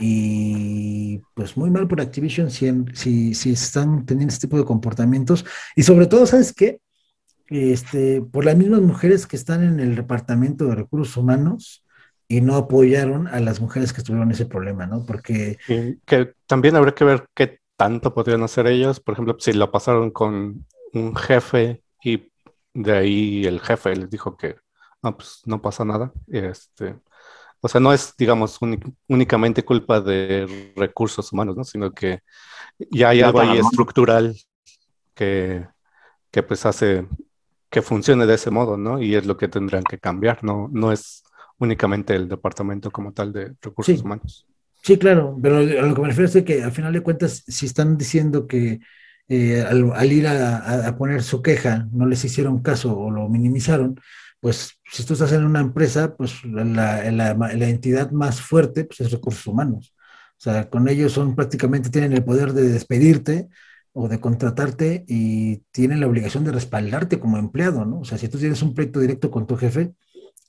Y pues muy mal por Activision si, si, si están teniendo este tipo de comportamientos. Y sobre todo, ¿sabes qué? Este, por las mismas mujeres que están en el Departamento de Recursos Humanos y no apoyaron a las mujeres que tuvieron ese problema, ¿no? Porque... que también habría que ver qué tanto podrían hacer ellos. Por ejemplo, si lo pasaron con un jefe y de ahí el jefe les dijo que no, pues no pasa nada. Este, o sea, no es, digamos, únicamente culpa de recursos humanos, ¿no? Sino que ya hay algo ahí estructural que, que pues hace que funcione de ese modo, ¿no? Y es lo que tendrán que cambiar, no, no es únicamente el departamento como tal de recursos humanos. Sí, claro, pero a lo que me refiero es que al final de cuentas, si están diciendo que eh, al, ir a, poner su queja no les hicieron caso o lo minimizaron, pues si tú estás en una empresa, pues la, entidad más fuerte pues, es recursos humanos. O sea, con ellos son prácticamente tienen el poder de despedirte o de contratarte y tienen la obligación de respaldarte como empleado, ¿no? O sea, si tú tienes un proyecto directo con tu jefe,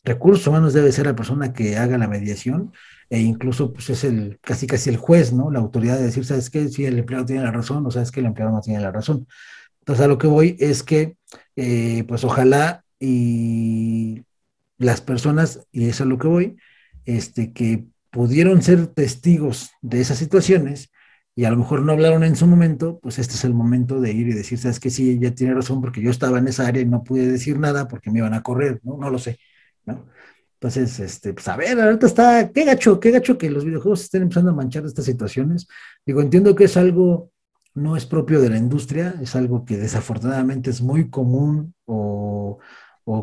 recursos humanos debe ser la persona que haga la mediación e incluso pues es el casi casi el juez, ¿no? La autoridad de decir, ¿sabes qué? Si el empleado tiene la razón o sabes que el empleado no tiene la razón. Entonces a lo que voy es que eh, pues ojalá y las personas, y eso es a lo que voy, este, que pudieron ser testigos de esas situaciones y a lo mejor no hablaron en su momento, pues este es el momento de ir y decir, sabes que sí, ella tiene razón porque yo estaba en esa área y no pude decir nada porque me iban a correr, ¿no? No lo sé, ¿no? Entonces, este, pues a ver, ahorita está, qué gacho, qué gacho que los videojuegos estén empezando a manchar estas situaciones. Digo, entiendo que es algo, no es propio de la industria, es algo que desafortunadamente es muy común o,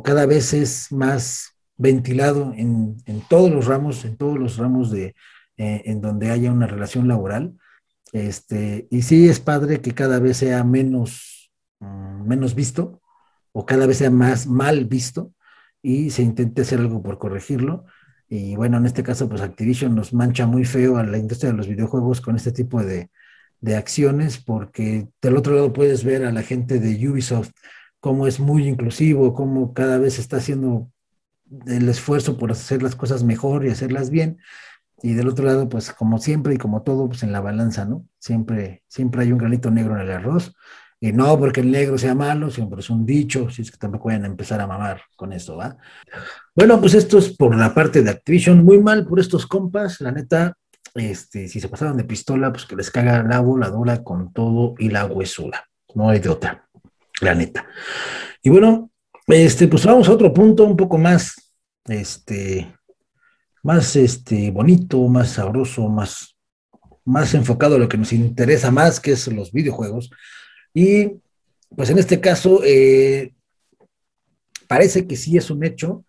cada vez es más ventilado en, todos los ramos, en todos los ramos de, eh, en donde haya una relación laboral. Este, y sí es padre que cada vez sea menos, mm, menos visto o cada vez sea más mal visto y se intente hacer algo por corregirlo. Y bueno, en este caso, pues Activision nos mancha muy feo a la industria de los videojuegos con este tipo de, de acciones, porque del otro lado puedes ver a la gente de Ubisoft cómo es muy inclusivo, cómo cada vez está haciendo el esfuerzo por hacer las cosas mejor y hacerlas bien. Y del otro lado, pues como siempre y como todo, pues en la balanza, ¿no? Siempre, siempre hay un granito negro en el arroz. Y no porque el negro sea malo, siempre es un dicho, si es que tampoco pueden empezar a mamar con esto, ¿va? Bueno, pues esto es por la parte de Activision, muy mal por estos compas, la neta, este, si se pasaron de pistola, pues que les caga la voladora con todo y la huesura, no hay de otra, la neta. Y bueno, este, pues vamos a otro punto un poco más, este, más, este, bonito, más sabroso, más, más enfocado a lo que nos interesa más, que es los videojuegos. Y pues en este caso, eh, parece que sí es un hecho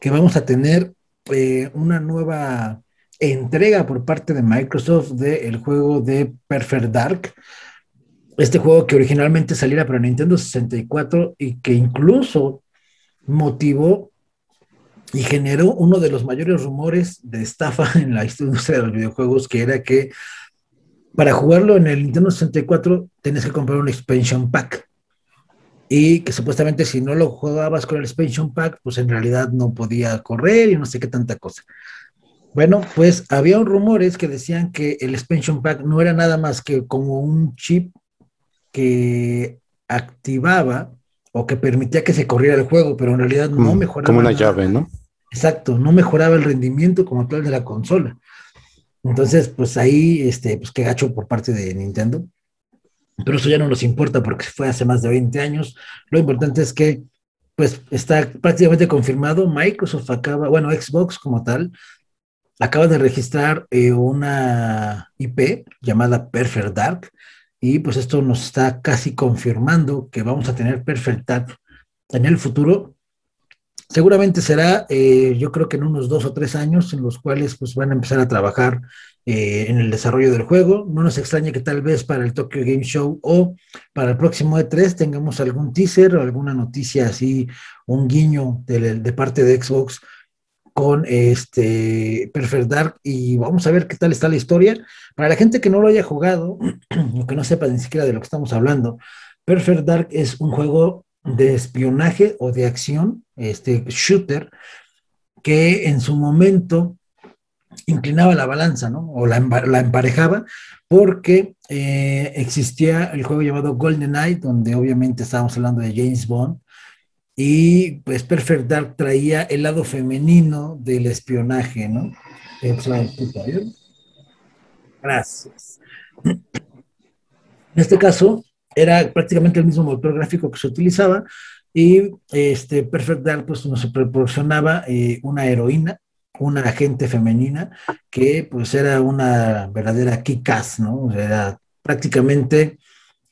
que vamos a tener eh, una nueva entrega por parte de Microsoft del juego de Perfect Dark. Este juego que originalmente saliera para Nintendo 64 y que incluso motivó y generó uno de los mayores rumores de estafa *laughs* en la industria de los videojuegos, que era que para jugarlo en el Nintendo 64 tenías que comprar un expansion pack. Y que supuestamente si no lo jugabas con el expansion pack, pues en realidad no podía correr y no sé qué tanta cosa. Bueno, pues había rumores que decían que el expansion pack no era nada más que como un chip que activaba o que permitía que se corriera el juego, pero en realidad no mejoraba. Como una llave, ¿no? Exacto, no mejoraba el rendimiento como tal de la consola. Entonces, pues ahí, este, pues qué gacho por parte de Nintendo. Pero eso ya no nos importa porque fue hace más de 20 años. Lo importante es que, pues, está prácticamente confirmado. Microsoft acaba, bueno, Xbox como tal, acaba de registrar eh, una IP llamada Perfect Dark. Y pues esto nos está casi confirmando que vamos a tener Perfect Dark en el futuro Seguramente será, eh, yo creo que en unos dos o tres años, en los cuales pues van a empezar a trabajar eh, en el desarrollo del juego. No nos extraña que tal vez para el Tokyo Game Show o para el próximo E3 tengamos algún teaser o alguna noticia así, un guiño de, parte de Xbox con este Perfect Dark y vamos a ver qué tal está la historia. Para la gente que no lo haya jugado *clears throat* o que no sepa ni siquiera de lo que estamos hablando, Perfect Dark es un juego de espionaje o de acción, este shooter, que en su momento inclinaba la balanza, ¿no? O la, emparejaba, porque eh, existía el juego llamado Golden Knight, donde obviamente estábamos hablando de James Bond, y pues Perfect Dark traía el lado femenino del espionaje, ¿no? Gracias. En este caso, era prácticamente el mismo motor gráfico que se utilizaba y este Perfect Dark pues nos proporcionaba eh, una heroína, una agente femenina que pues era una verdadera kick-ass, ¿no? Era prácticamente,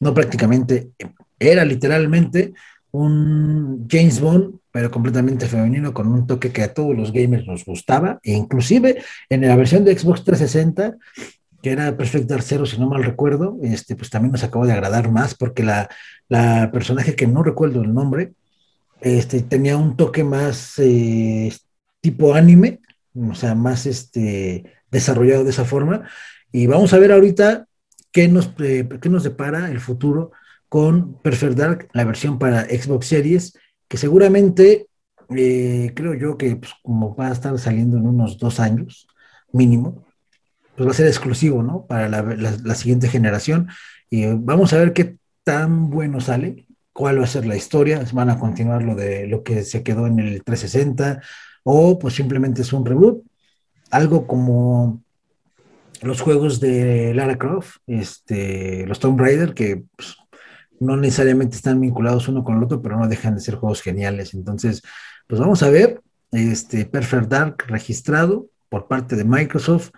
no prácticamente, Era literalmente un James Bond, pero completamente femenino, con un toque que a todos los gamers nos gustaba, e inclusive en la versión de Xbox 360, que era Perfect Dark Zero, si no mal recuerdo, este, pues también nos acabó de agradar más, porque la, la personaje que no recuerdo el nombre, este, tenía un toque más eh, tipo anime, o sea, más este, desarrollado de esa forma, y vamos a ver ahorita qué nos, eh, qué nos depara el futuro con Perfect Dark, la versión para Xbox Series, que seguramente eh, creo yo que pues, como va a estar saliendo en unos dos años mínimo, pues va a ser exclusivo, ¿no? Para la, siguiente generación. Y vamos a ver qué tan bueno sale, cuál va a ser la historia, van a continuar lo de lo que se quedó en el 360 o pues simplemente es un reboot, algo como los juegos de Lara Croft, este, los Tomb Raider, que pues, no necesariamente están vinculados uno con el otro, pero no dejan de ser juegos geniales. Entonces, pues vamos a ver, este Perfect Dark registrado por parte de Microsoft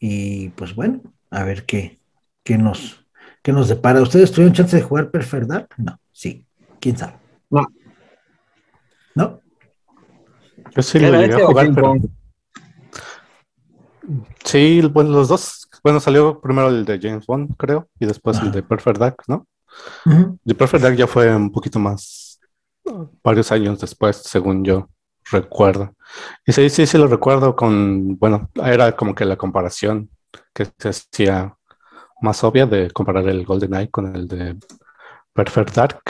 y pues bueno, a ver qué, qué nos, qué nos depara. ¿Ustedes tuvieron chance de jugar Perfect Dark? No, sí, quién sabe. No. ¿No? Yo sí lo llegué a jugar, pero... Sí, bueno, los dos. Bueno, salió primero el de James Bond, creo, y después el de Perfect Dark, ¿no? The Perfect Dark ya fue un poquito más, varios años después, según yo recuerdo. Y sí, sí, sí lo recuerdo con, bueno, era como que la comparación que se hacía más obvia de comparar el Golden Eye con el de Perfect Dark.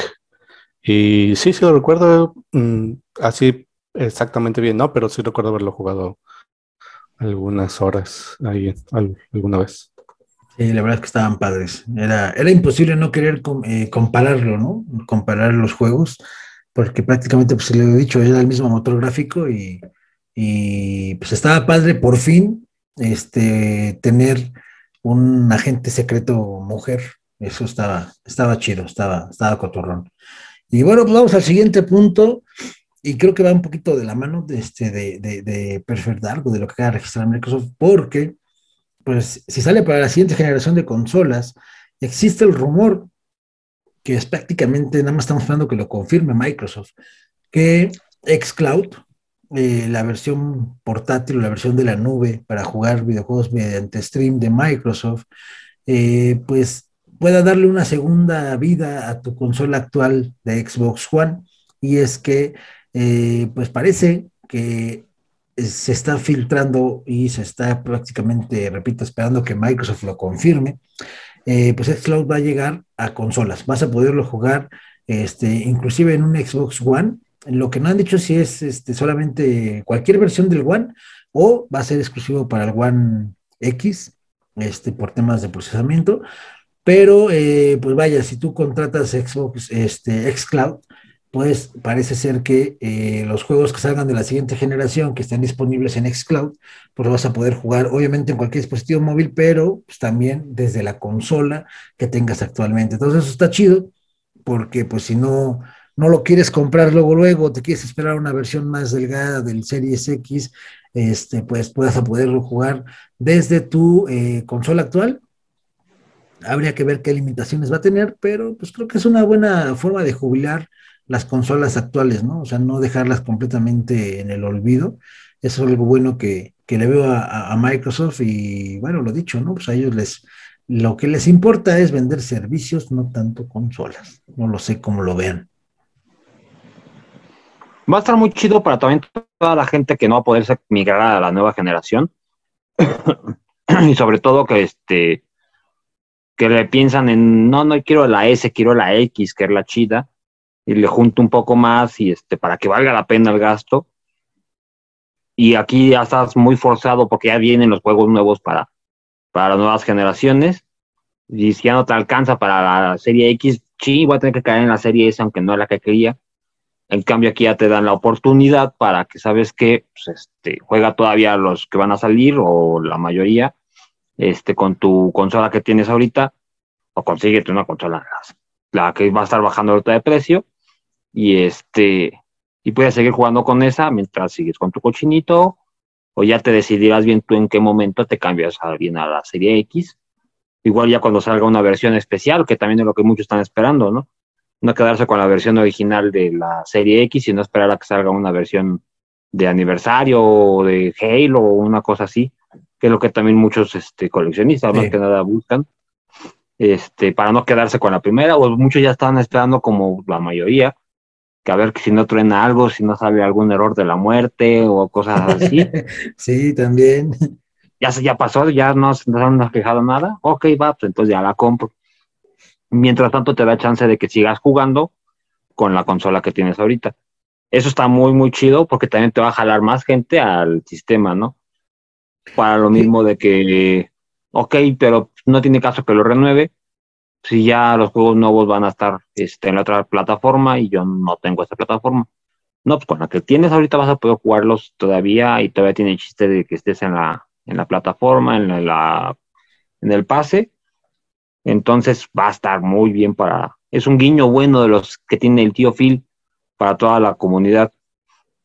Y sí, sí lo recuerdo mm, así exactamente bien, ¿no? Pero sí recuerdo haberlo jugado algunas horas ahí alguna vez. Sí, la verdad es que estaban padres. Era, era imposible no querer eh, compararlo, ¿no? Comparar los juegos, porque prácticamente, pues se le he dicho, era el mismo motor gráfico y, y pues estaba padre por fin este, tener un agente secreto mujer. Eso estaba, estaba chido, estaba, estaba cotorrón. Y bueno, pues vamos al siguiente punto, y creo que va un poquito de la mano de, este, de, de, de Perfect Dark, de lo que acaba de registrar Microsoft, porque pues si sale para la siguiente generación de consolas, existe el rumor que es prácticamente, nada más estamos esperando que lo confirme Microsoft, que xCloud, eh, la versión portátil o la versión de la nube para jugar videojuegos mediante stream de Microsoft, eh, pues pueda darle una segunda vida a tu consola actual de Xbox One. Y es que, eh, pues parece que se está filtrando y se está prácticamente, repito, esperando que Microsoft lo confirme, eh, pues Xcloud va a llegar a consolas. Vas a poderlo jugar este, inclusive en un Xbox One. Lo que no han dicho si es este, solamente cualquier versión del One o va a ser exclusivo para el One X este, por temas de procesamiento. Pero, eh, pues vaya, si tú contratas Xbox, este, Xcloud, pues parece ser que eh, los juegos que salgan de la siguiente generación, que estén disponibles en Xcloud, pues vas a poder jugar obviamente en cualquier dispositivo móvil, pero pues, también desde la consola que tengas actualmente. Entonces eso está chido, porque pues si no, no lo quieres comprar luego, luego, te quieres esperar una versión más delgada del Series X, este, pues puedas poderlo jugar desde tu eh, consola actual. Habría que ver qué limitaciones va a tener, pero pues creo que es una buena forma de jubilar las consolas actuales, ¿no? O sea, no dejarlas completamente en el olvido. Eso es algo bueno que, le veo a, Microsoft y bueno, lo dicho, ¿no? Pues a ellos les, lo que les importa es vender servicios, no tanto consolas. No lo sé cómo lo vean. Va a estar muy chido para también toda la gente que no va a poder migrar a la nueva generación. *coughs* y sobre todo que este que le piensan en no, no quiero la S, quiero la X, que es la chida y le junto un poco más y este, para que valga la pena el gasto. Y aquí ya estás muy forzado porque ya vienen los juegos nuevos para, para nuevas generaciones. Y si ya no te alcanza para la serie X, sí, voy a tener que caer en la serie S, aunque no es la que quería. En cambio, aquí ya te dan la oportunidad para que sabes que pues, este, juega todavía los que van a salir o la mayoría este, con tu consola que tienes ahorita o consíguete una consola la que va a estar bajando ahorita de precio y este y puedes seguir jugando con esa mientras sigues con tu cochinito o ya te decidirás bien tú en qué momento te cambias a a la serie X. Igual ya cuando salga una versión especial que también es lo que muchos están esperando no no quedarse con la versión original de la serie X, sino esperar a que salga una versión de aniversario o de Halo o una cosa así, que es lo que también muchos este, coleccionistas más que nada buscan, este, para no quedarse con la primera, o muchos ya estaban esperando como la mayoría, que a ver si no truena algo, si no sale algún error de la muerte o cosas así. *laughs* sí, también. Ya, ya pasó, ya no, no han fijado nada, ok, va, pues entonces ya la compro. Mientras tanto te da chance de que sigas jugando con la consola que tienes ahorita. Eso está muy, muy chido porque también te va a jalar más gente al sistema, ¿no? Para lo mismo de que, ok, pero no tiene caso que lo renueve, si ya los juegos nuevos van a estar este, en la otra plataforma y yo no tengo esta plataforma. No, pues con la que tienes ahorita vas a poder jugarlos todavía y todavía tiene chiste de que estés en la, en la plataforma, en la, en el pase. Entonces va a estar muy bien para. Es un guiño bueno de los que tiene el tío Phil para toda la comunidad.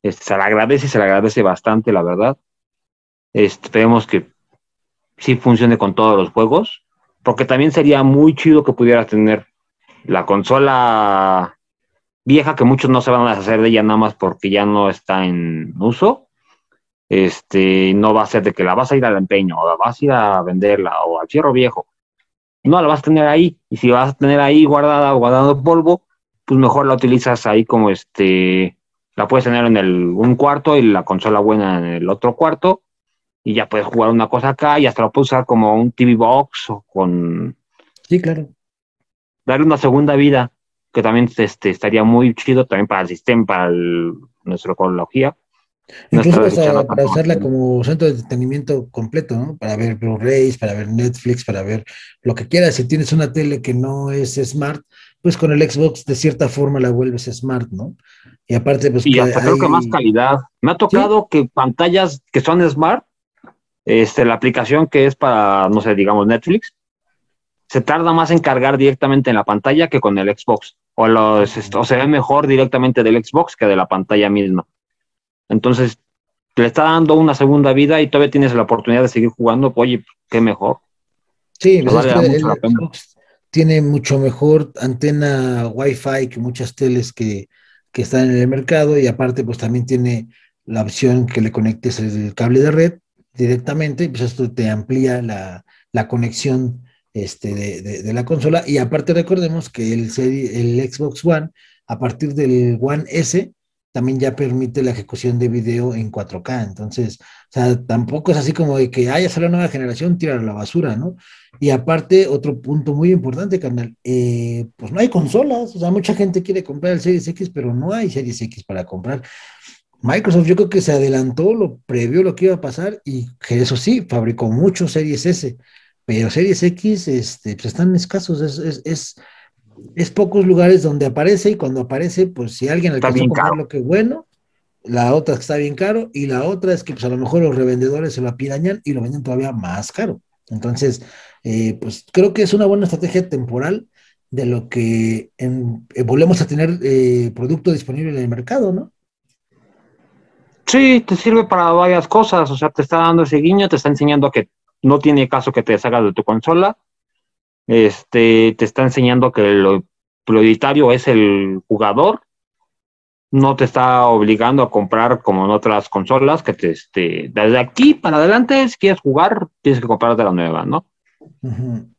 Este, se le agradece, se le agradece bastante, la verdad. Este, esperemos que sí funcione con todos los juegos, porque también sería muy chido que pudieras tener la consola vieja, que muchos no se van a deshacer de ella nada más porque ya no está en uso. Este, no va a ser de que la vas a ir al empeño, o la vas a ir a venderla, o al fierro viejo. No, la vas a tener ahí. Y si vas a tener ahí guardada o guardando polvo, pues mejor la utilizas ahí como este, la puedes tener en el, un cuarto y la consola buena en el otro cuarto y ya puedes jugar una cosa acá y hasta lo puedes usar como un TV box o con... Sí, claro. Darle una segunda vida, que también este, estaría muy chido también para el sistema, para nuestra ecología. Incluso para, para usarla como centro de entretenimiento completo, ¿no? Para ver Blu-rays, para ver Netflix, para ver lo que quieras. Si tienes una tele que no es smart, pues con el Xbox de cierta forma la vuelves smart, ¿no? Y aparte, pues... Y hasta creo que más calidad. Me ha tocado que pantallas que son smart, este, la aplicación que es para, no sé, digamos Netflix, se tarda más en cargar directamente en la pantalla que con el Xbox. O, los, o se ve mejor directamente del Xbox que de la pantalla misma. Entonces, le está dando una segunda vida y todavía tienes la oportunidad de seguir jugando, oye, qué mejor. Sí, pues el, Xbox tiene mucho mejor antena Wi-Fi que muchas teles que, están en el mercado y aparte pues también tiene la opción que le conectes el cable de red directamente pues esto te amplía la, conexión este, de, la consola y aparte recordemos que el, el Xbox One a partir del One S también ya permite la ejecución de video en 4K. Entonces, o sea, tampoco es así como de que, haya salido la nueva generación, tirar la basura, ¿no? Y aparte, otro punto muy importante, carnal, eh, pues no hay consolas, o sea, mucha gente quiere comprar el Series X, pero no hay Series X para comprar. Microsoft yo creo que se adelantó, lo previó lo que iba a pasar y que eso sí, fabricó muchos Series S, pero Series X este, pues están escasos, es, es es pocos lugares donde aparece y cuando aparece, pues si alguien alcanzó a comprar lo que bueno, la otra está bien caro y la otra es que pues a lo mejor los revendedores se lo apirañan y lo venden todavía más caro. Entonces, eh, pues creo que es una buena estrategia temporal de lo que eh, volvemos a tener eh, producto disponible en el mercado, ¿no? Sí, te sirve para varias cosas, o sea, te está dando ese guiño, te está enseñando que no tiene caso que te deshagas de tu consola, este, te está enseñando que lo prioritario es el jugador, no te está obligando a comprar como en otras consolas, que te, este, desde aquí para adelante, si quieres jugar, tienes que comprarte la nueva, ¿no?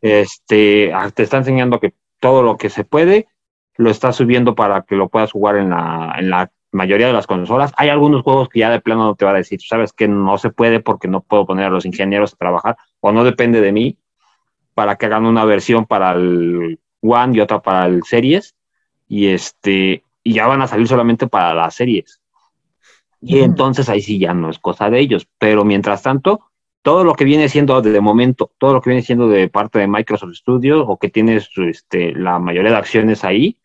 Este, ah, te está enseñando que todo lo que se puede lo está subiendo para que lo puedas jugar en la, en la mayoría de las consolas. Hay algunos juegos que ya de plano no te va a decir, sabes que no se puede porque no puedo poner a los ingenieros a trabajar o no depende de mí para que hagan una versión para el One y otra para el Series. Y este, y ya van a salir solamente para las series. Y entonces ahí sí ya no es cosa de ellos. Pero mientras tanto, todo lo que viene siendo de momento, todo lo que viene siendo de parte de Microsoft Studios o que tiene este, la mayoría de acciones ahí,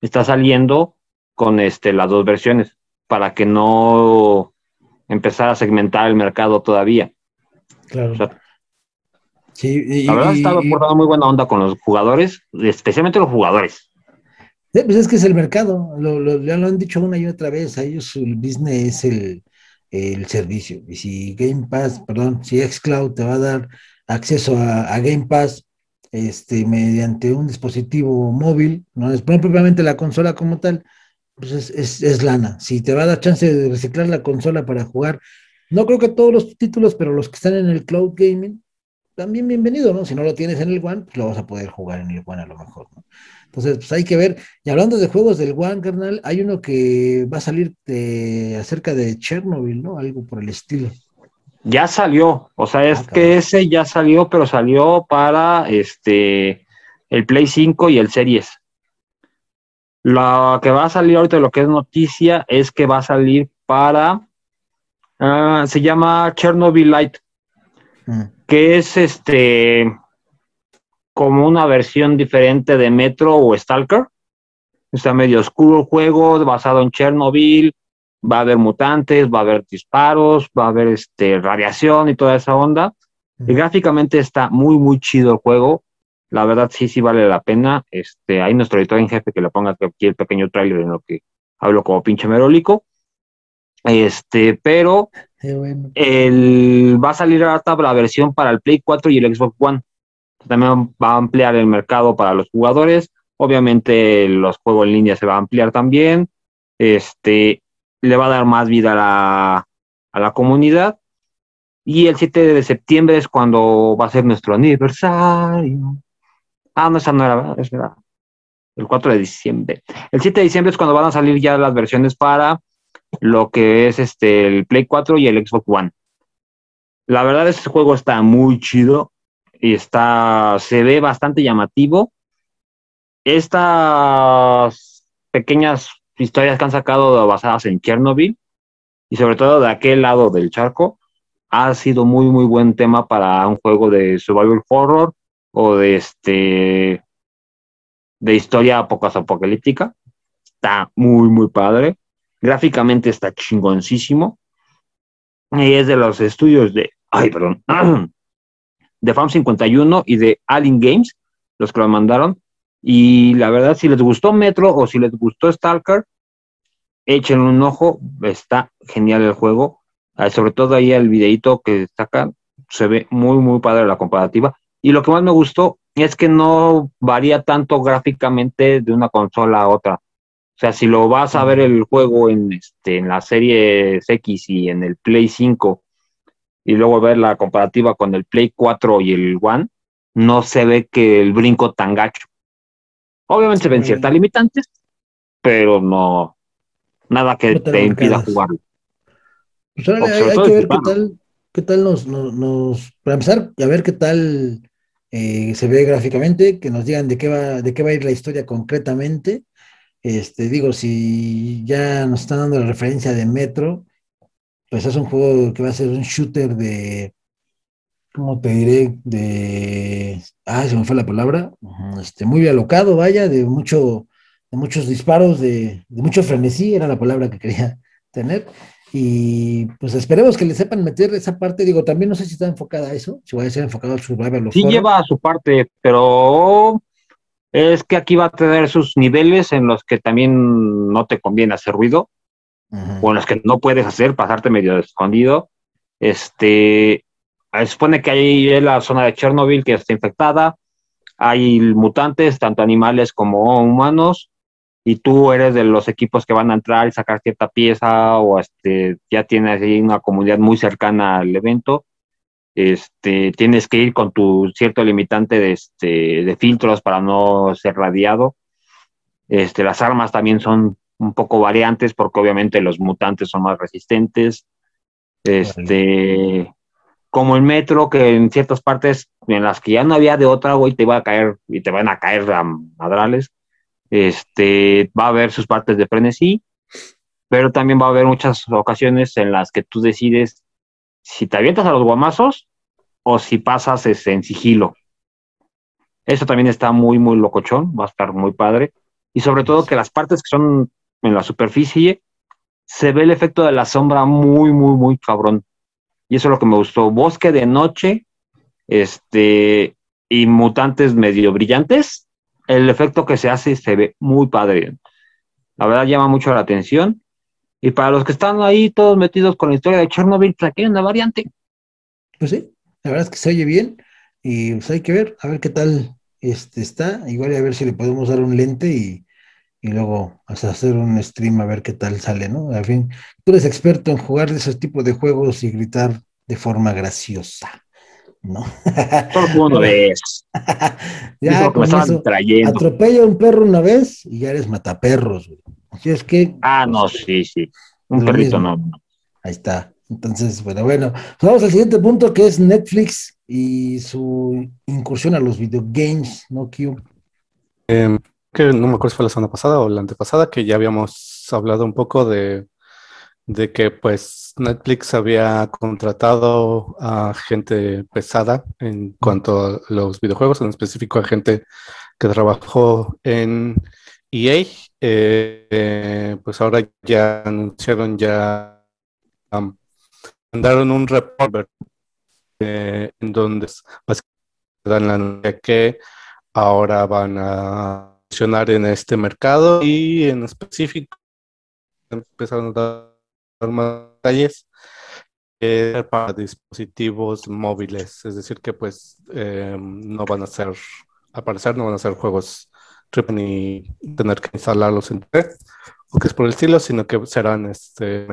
está saliendo con este, las dos versiones para que no empezar a segmentar el mercado todavía. Claro. Sí, la verdad, aportando muy buena onda con los jugadores, especialmente los jugadores. pues es que es el mercado, lo, ya lo han dicho una y otra vez, a ellos el business es el, el servicio. Y si Game Pass, perdón, si Xcloud te va a dar acceso a, Game Pass este, mediante un dispositivo móvil, no es propiamente la consola como tal, pues es, es, lana. Si te va a dar chance de reciclar la consola para jugar, no creo que todos los títulos, pero los que están en el cloud gaming, también bienvenido, ¿no? Si no lo tienes en el One, pues lo vas a poder jugar en el One a lo mejor, ¿no? Entonces, pues hay que ver. Y hablando de juegos del One, carnal, hay uno que va a salir de, acerca de Chernobyl, ¿no? Algo por el estilo. Ya salió, o sea, es ah, que ese ya salió, pero salió para este el Play 5 y el Series. Lo que va a salir ahorita, lo que es noticia, es que va a salir para, ah, se llama Chernobyl Light, mm. que es este como una versión diferente de Metro o Stalker. Está medio oscuro el juego, basado en Chernobyl, va a haber mutantes, va a haber disparos, va a haber este, radiación y toda esa onda. Y gráficamente está muy, muy chido el juego. La verdad, sí, sí vale la pena. Este, hay nuestro editor en jefe que le ponga aquí el pequeño trailer en lo que hablo como pinche merólico. Este, pero el, va a salir hasta la versión para el Play 4 y el Xbox One. También va a ampliar el mercado para los jugadores. Obviamente, los juegos en línea se va a ampliar también. Este, le va a dar más vida a la, a la comunidad. Y el 7 de septiembre es cuando va a ser nuestro aniversario. Ah, no, esa no era, es verdad. El 4 de diciembre. El 7 de diciembre es cuando van a salir ya las versiones para lo que es este el Play 4 y el Xbox One. La verdad, este juego está muy chido y está, se ve bastante llamativo. Estas pequeñas historias que han sacado basadas en Chernobyl y sobre todo de aquel lado del charco ha sido muy muy buen tema para un juego de survival horror o de este de historia apocalíptica. Está muy, muy padre. Gráficamente está chingoncísimo. Y es de los estudios de, ay, perdón, *clears throat* de Farm 51 y de Alien Games, los que lo mandaron. Y la verdad, si les gustó Metro o si les gustó Stalker, echen un ojo, está genial el juego. Ah, sobre todo ahí el videito que sacan, se ve muy, muy padre la comparativa. Y lo que más me gustó es que no varía tanto gráficamente de una consola a otra. O sea, si lo vas a ver el juego en, este, en la serie X y en el Play 5 y luego ver la comparativa con el Play 4 y el One, no se ve que el brinco tan gacho. Obviamente se ven ciertas limitantes, pero no, nada que te, impida jugar. Pues hay, que ver qué tal, qué tal nos, nos, para empezar, a ver qué tal eh, se ve gráficamente, que nos digan de qué va, de qué va a ir la historia concretamente. Este, digo, si ya nos están dando la referencia de Metro, pues es un juego que va a ser un shooter de, ¿cómo te diré? De, ah, se me fue la palabra, este, muy alocado, vaya, de mucho, de muchos disparos, de, de mucho frenesí, era la palabra que quería tener. Y pues esperemos que le sepan meter esa parte. Digo, también no sé si está enfocada a eso, si va a ser enfocado al Survivor. Sí, lleva a su parte, pero es que aquí va a tener sus niveles en los que también no te conviene hacer ruido, o en los que no puedes hacer, pasarte medio escondido. Este, se supone que hay la zona de Chernobyl que está infectada, hay mutantes, tanto animales como humanos, y tú eres de los equipos que van a entrar y sacar cierta pieza o este, ya tienes ahí una comunidad muy cercana al evento, este, tienes que ir con tu cierto limitante de, este, de filtros para no ser radiado. Este, las armas también son un poco variantes porque obviamente los mutantes son más resistentes. Este, como el metro, que en ciertas partes en las que ya no había de otra, güey, te iba a caer y te van a caer a madrales este, va a haber sus partes de frenesí, pero también va a haber muchas ocasiones en las que tú decides si te avientas a los guamazos o si pasas en sigilo. Eso también está muy, muy locochón, va a estar muy padre. Y sobre todo que las partes que son en la superficie, se ve el efecto de la sombra muy, muy, muy cabrón. Y eso es lo que me gustó. Bosque de noche, este, y mutantes medio brillantes, el efecto que se hace se ve muy padre. La verdad llama mucho la atención. Y para los que están ahí todos metidos con la historia de Chernobyl, pues aquí hay una variante. Pues sí, la verdad es que se oye bien y pues hay que ver, a ver qué tal, este está, igual a ver si le podemos dar un lente y, y luego hasta hacer un stream a ver qué tal sale, ¿no? Al fin, tú eres experto en jugar de ese tipo de juegos y gritar de forma graciosa, ¿no? Solo una vez. ya, con eso, atropella a un perro una vez y ya eres mataperros, güey. Así es que. Ah, no, sí, sí. Un perrito no. Ahí está. Entonces, bueno, bueno. Vamos al siguiente punto que es Netflix y su incursión a los videogames, ¿no, Q? Eh, que no me acuerdo si fue la semana pasada o la antepasada, que ya habíamos hablado un poco de, de que pues Netflix había contratado a gente pesada en cuanto a los videojuegos, en específico a gente que trabajó en EA. Eh, pues ahora ya anunciaron, ya mandaron un report eh, en donde dan la noticia que ahora van a en este mercado y en específico empezaron a dar más detalles eh, para dispositivos móviles, es decir que pues eh, no van a ser, al parecer no van a ser juegos ni tener que instalarlos en red o que es por el estilo, sino que serán este,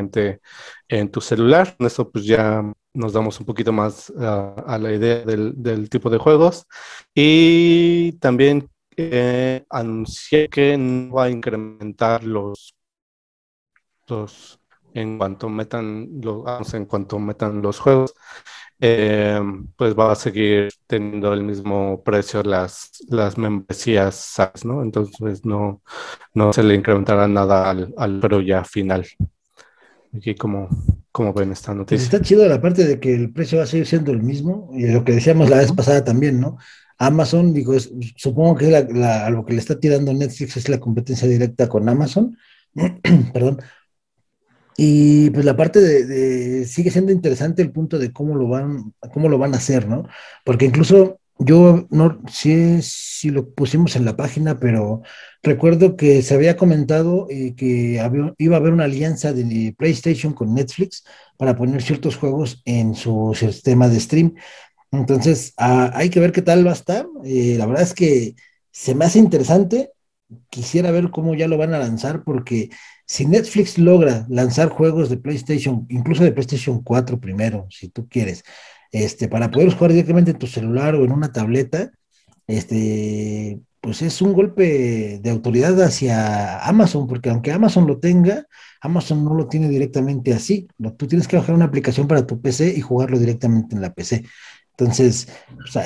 en tu celular. Con esto pues ya nos damos un poquito más a la idea del, del, tipo de juegos. Y también eh, anuncié que no va a incrementar los, los en cuanto metan los en cuanto metan los juegos eh, pues va a seguir teniendo el mismo precio las las membresías no entonces no no se le incrementará nada al, al pero ya final. Aquí como como ven esta pues noticia está chido la parte de que el precio va a seguir siendo el mismo y lo que decíamos la vez pasada también no Amazon, digo, supongo que la, lo que le está tirando Netflix es la competencia directa con Amazon, *clears throat* perdón. Y pues la parte de, sigue siendo interesante el punto de cómo lo van, cómo lo van a hacer, ¿no? Porque incluso yo no sé si lo pusimos en la página, pero recuerdo que se había comentado eh, que iba a haber una alianza de PlayStation con Netflix para poner ciertos juegos en su sistema de stream. Entonces, ah, hay que ver qué tal va a estar. Eh, la verdad es que se me hace interesante. Quisiera ver cómo ya lo van a lanzar, porque si Netflix logra lanzar juegos de PlayStation, incluso de PlayStation 4 primero, si tú quieres, este, para poder jugar directamente en tu celular o en una tableta, este, pues es un golpe de autoridad hacia Amazon, porque aunque Amazon lo tenga, Amazon no lo tiene directamente así. Tú tienes que bajar una aplicación para tu PC y jugarlo directamente en la PC. Entonces,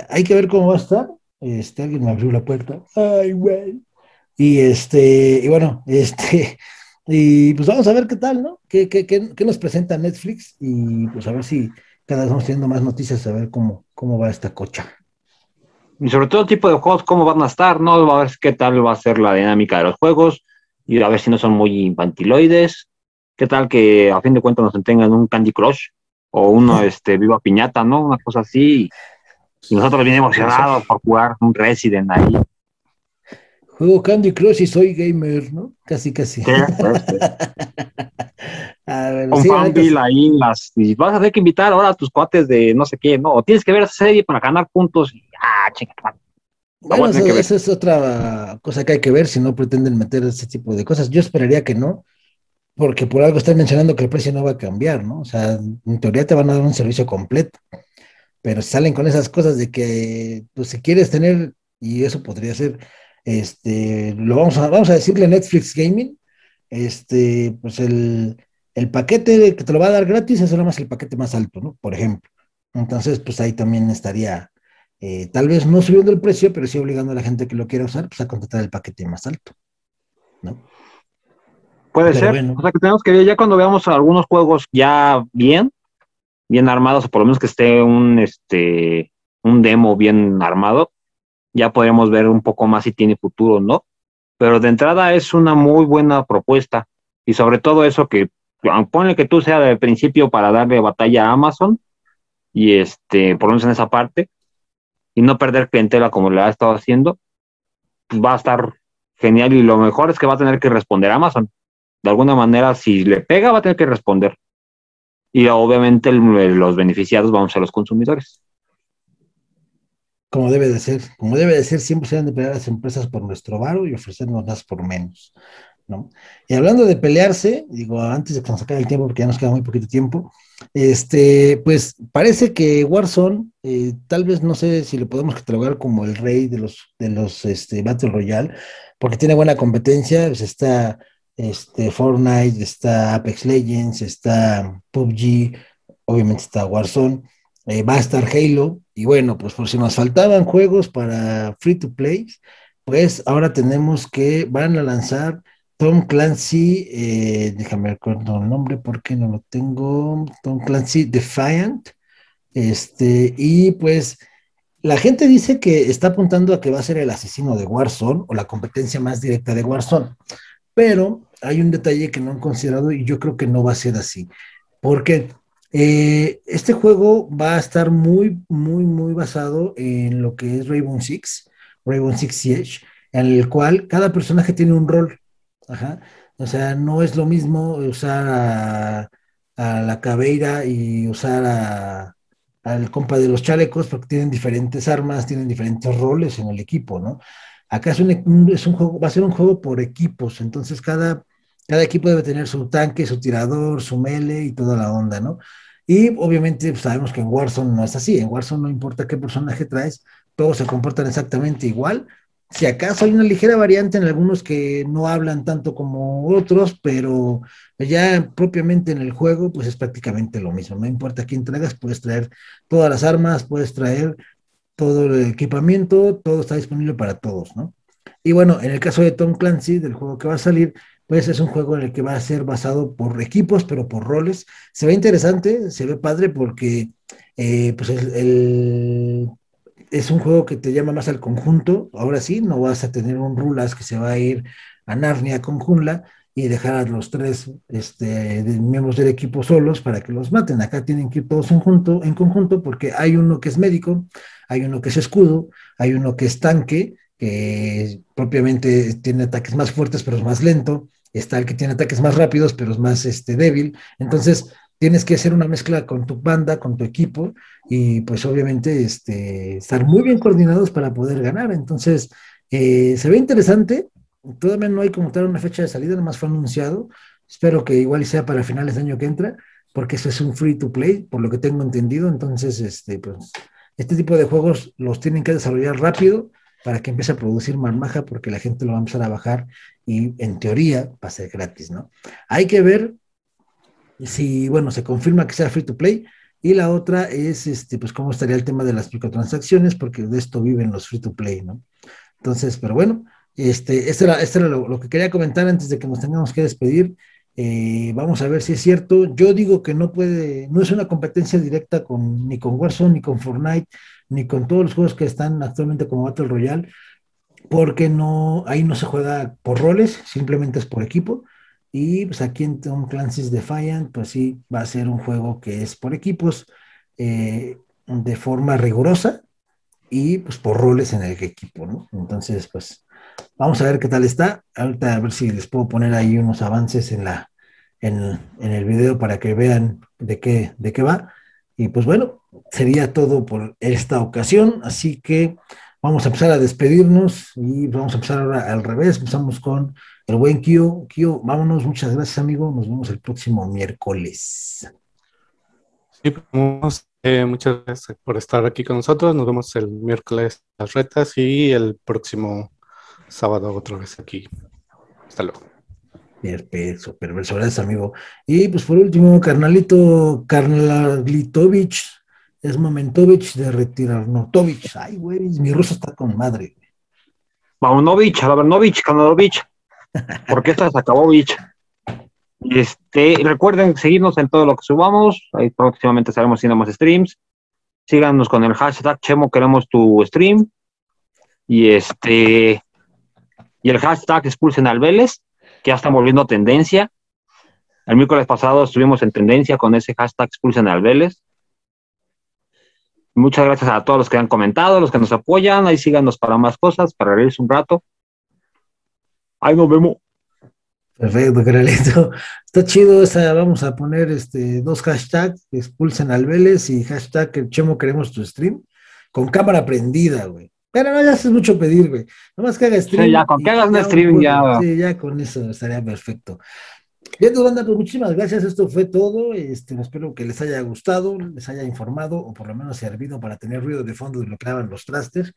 hay que ver cómo va a estar. Este, alguien me abrió la puerta. Ay, güey. Y este, y bueno, *laughs* este, y pues vamos a ver qué tal, ¿no? ¿Qué, qué, qué, nos presenta Netflix? Y pues a ver si cada vez vamos teniendo más noticias, a ver cómo, cómo va esta cocha. Y sobre todo el tipo de juegos, cómo van a estar, ¿no? A ver qué tal va a ser la dinámica de los juegos y a ver si no son muy infantiloides. ¿Qué tal que a fin de cuentas nos entretengan un Candy Crush? o uno *laughs* este viva piñata, ¿no? Una cosa así. Y nosotros bien emocionados por jugar un Resident ahí. Juego Candy Crush y soy gamer, ¿no? Casi, casi. *laughs* un sí, ahí las, y vas a tener que invitar ahora a tus cuates de no sé qué, ¿no? O tienes que ver esa serie para ganar puntos y ah, chica. Bueno, eso, esa es otra cosa que hay que ver si no pretenden meter ese tipo de cosas. Yo esperaría que no, porque por algo están mencionando que el precio no va a cambiar, ¿no? O sea, en teoría te van a dar un servicio completo, pero salen con esas cosas de que, pues si quieres tener, y eso podría ser, este, lo vamos a, vamos a decirle Netflix Gaming, este, pues el, el paquete que te lo va a dar gratis es nada más el paquete más alto, ¿no? Por ejemplo. Entonces, pues ahí también estaría, eh, tal vez no subiendo el precio, pero sí obligando a la gente que lo quiera usar, pues a contratar el paquete más alto, ¿no? Puede ser. O sea que tenemos que ver ya cuando veamos algunos juegos ya bien, bien armados, o por lo menos que esté un este un demo bien armado, ya podríamos ver un poco más si tiene futuro no. Pero de entrada es una muy buena propuesta. Y sobre todo eso que ponle que tú sea de principio para darle batalla a Amazon, y este, por lo menos en esa parte, y no perder clientela como le ha estado haciendo, va a estar genial y lo mejor es que va a tener que responder Amazon de alguna manera, si le pega, va a tener que responder. Y obviamente los beneficiados vamos a ser los consumidores. Como debe de ser, como debe de ser, siempre se deben de pelear las empresas por nuestro varo y ofrecernos más por menos, ¿no? Y hablando de pelearse, digo, antes de que nos acabe el tiempo, porque ya nos queda muy poquito tiempo, este, pues parece que Warzone, eh, tal vez no sé si lo podemos catalogar como el rey de los, de los este, Battle Royale, porque tiene buena competencia, pues está este, Fortnite, está Apex Legends, está PUBG, obviamente está Warzone, eh, va a estar Halo, y bueno, pues por si nos faltaban juegos para free to play, pues ahora tenemos que van a lanzar Tom Clancy, eh, déjame recuerdo el nombre porque no lo tengo, Tom Clancy Defiant, este, y pues la gente dice que está apuntando a que va a ser el asesino de Warzone o la competencia más directa de Warzone, pero hay un detalle que no han considerado y yo creo que no va a ser así, porque eh, este juego va a estar muy, muy, muy basado en lo que es Rainbow Six, Rainbow Six Siege, en el cual cada personaje tiene un rol. O sea, no es lo mismo usar a, la cabeira y usar al compa de los chalecos porque tienen diferentes armas, tienen diferentes roles en el equipo, ¿no? Acá es un, es un juego, va a ser un juego por equipos, entonces cada, cada equipo debe tener su tanque, su tirador, su mele y toda la onda, ¿no? Y obviamente sabemos que en Warzone no es así, en Warzone no importa qué personaje traes, todos se comportan exactamente igual, si acaso hay una ligera variante en algunos que no hablan tanto como otros, pero ya propiamente en el juego, pues es prácticamente lo mismo. No importa quién traigas, puedes traer todas las armas, puedes traer todo el equipamiento, todo está disponible para todos, ¿no? Y bueno, en el caso de Tom Clancy, del juego que va a salir, pues es un juego en el que va a ser basado por equipos, pero por roles. Se ve interesante, se ve padre porque eh, pues el es un juego que te llama más al conjunto. Ahora sí, no vas a tener un Rulas que se va a ir a Narnia con Junla y dejar a los tres este, miembros del equipo solos para que los maten. Acá tienen que ir todos en, en conjunto porque hay uno que es médico, hay uno que es escudo, hay uno que es tanque, que propiamente tiene ataques más fuertes pero es más lento. Está el que tiene ataques más rápidos pero es más este, débil. Entonces, tienes que hacer una mezcla con tu banda, con tu equipo y pues obviamente este, estar muy bien coordinados para poder ganar. Entonces, eh, se ve interesante. Todavía no hay como tal una fecha de salida, nada más fue anunciado. Espero que igual sea para finales de año que entra, porque eso es un free to play, por lo que tengo entendido. Entonces, este, pues, este tipo de juegos los tienen que desarrollar rápido para que empiece a producir marmaja, porque la gente lo va a empezar a bajar y en teoría va a ser gratis, ¿no? Hay que ver si, bueno, se confirma que sea free to play. Y la otra es, este, pues, cómo estaría el tema de las microtransacciones, porque de esto viven los free to play, ¿no? Entonces, pero bueno, este, esto era, era lo, que quería comentar antes de que nos tengamos que despedir. Eh, vamos a ver si es cierto. Yo digo que no puede, no es una competencia directa con, ni con Warzone, ni con Fortnite, ni con todos los juegos que están actualmente como Battle Royale, porque no, ahí no se juega por roles, simplemente es por equipo. Y pues aquí en Tom Clancy's Defiant, pues sí, va a ser un juego que es por equipos eh, de forma rigurosa y pues por roles en el equipo. Entonces, pues vamos a ver qué tal está. Ahorita a ver si les puedo poner ahí unos avances en la en el video para que vean de qué, de qué va. Y pues bueno, sería todo por esta ocasión. Así que vamos a empezar a despedirnos y vamos a empezar ahora al revés. Empezamos con el buen Kio. Kio, vámonos. Muchas gracias, amigo. Nos vemos el próximo miércoles. Sí, pues, eh, muchas gracias por estar aquí con nosotros. Nos vemos el miércoles las retas y el próximo sábado otra vez aquí. Hasta luego. Perfecto, perverso, gracias, amigo. Y pues por último, carnalito Karnalitovich, es Momentovich de Retirarnotovich. Ay, güey, mi ruso está con madre. Maunovich, Alabernovich, Kanalovich. porque esta se acabó, bitch. Este, recuerden seguirnos en todo lo que subamos. Ahí próximamente estaremos haciendo más streams. Síganos con el hashtag Chemo queremos tu stream. Y este y el hashtag expulsen que ya está volviendo tendencia. El miércoles pasado estuvimos en tendencia con ese hashtag expulsen. Muchas gracias a todos los que han comentado, los que nos apoyan. Ahí síganos para más cosas, para reírse un rato. Ahí nos vemos. Perfecto, Caralito. Está chido esa, vamos a poner este dos hashtags, expulsen al Vélez y hashtag el Chemo queremos tu stream. con cámara prendida, güey. Pero no, ya es mucho pedir, güey. Nomás que haga stream. Sí, ya, con que hagas un stream, ya. Sí, ya con eso estaría perfecto. Bien, banda, pues muchísimas gracias. Esto fue todo. Este, espero que les haya gustado, les haya informado o por lo menos servido para tener ruido de fondo de lo que hagan los trastes.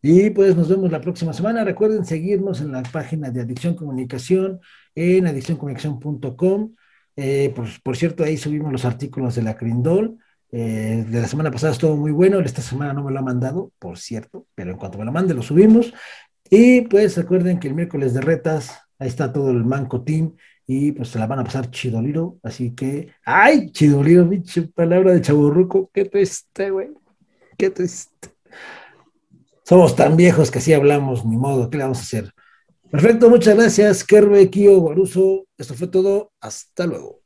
Y pues nos vemos la próxima semana. Recuerden seguirnos en la página de Adicción Comunicación en adiccioncomunicación.com. Eh, por, por cierto, ahí subimos los artículos de la Crindol. Eh, de la semana pasada estuvo muy bueno, esta semana no me lo ha mandado, por cierto, pero en cuanto me lo mande lo subimos. Y pues recuerden que el miércoles de retas, ahí está todo el Manco Team y pues se la van a pasar chidoliro, así que, ¡ay, chidoliro, pinche palabra de chaburruco! ¡Qué triste, güey! ¡Qué triste! Somos tan viejos que así hablamos, ni modo, ¿qué le vamos a hacer? Perfecto, muchas gracias, Kerbe, Kio, Guaruso. Esto fue todo. Hasta luego.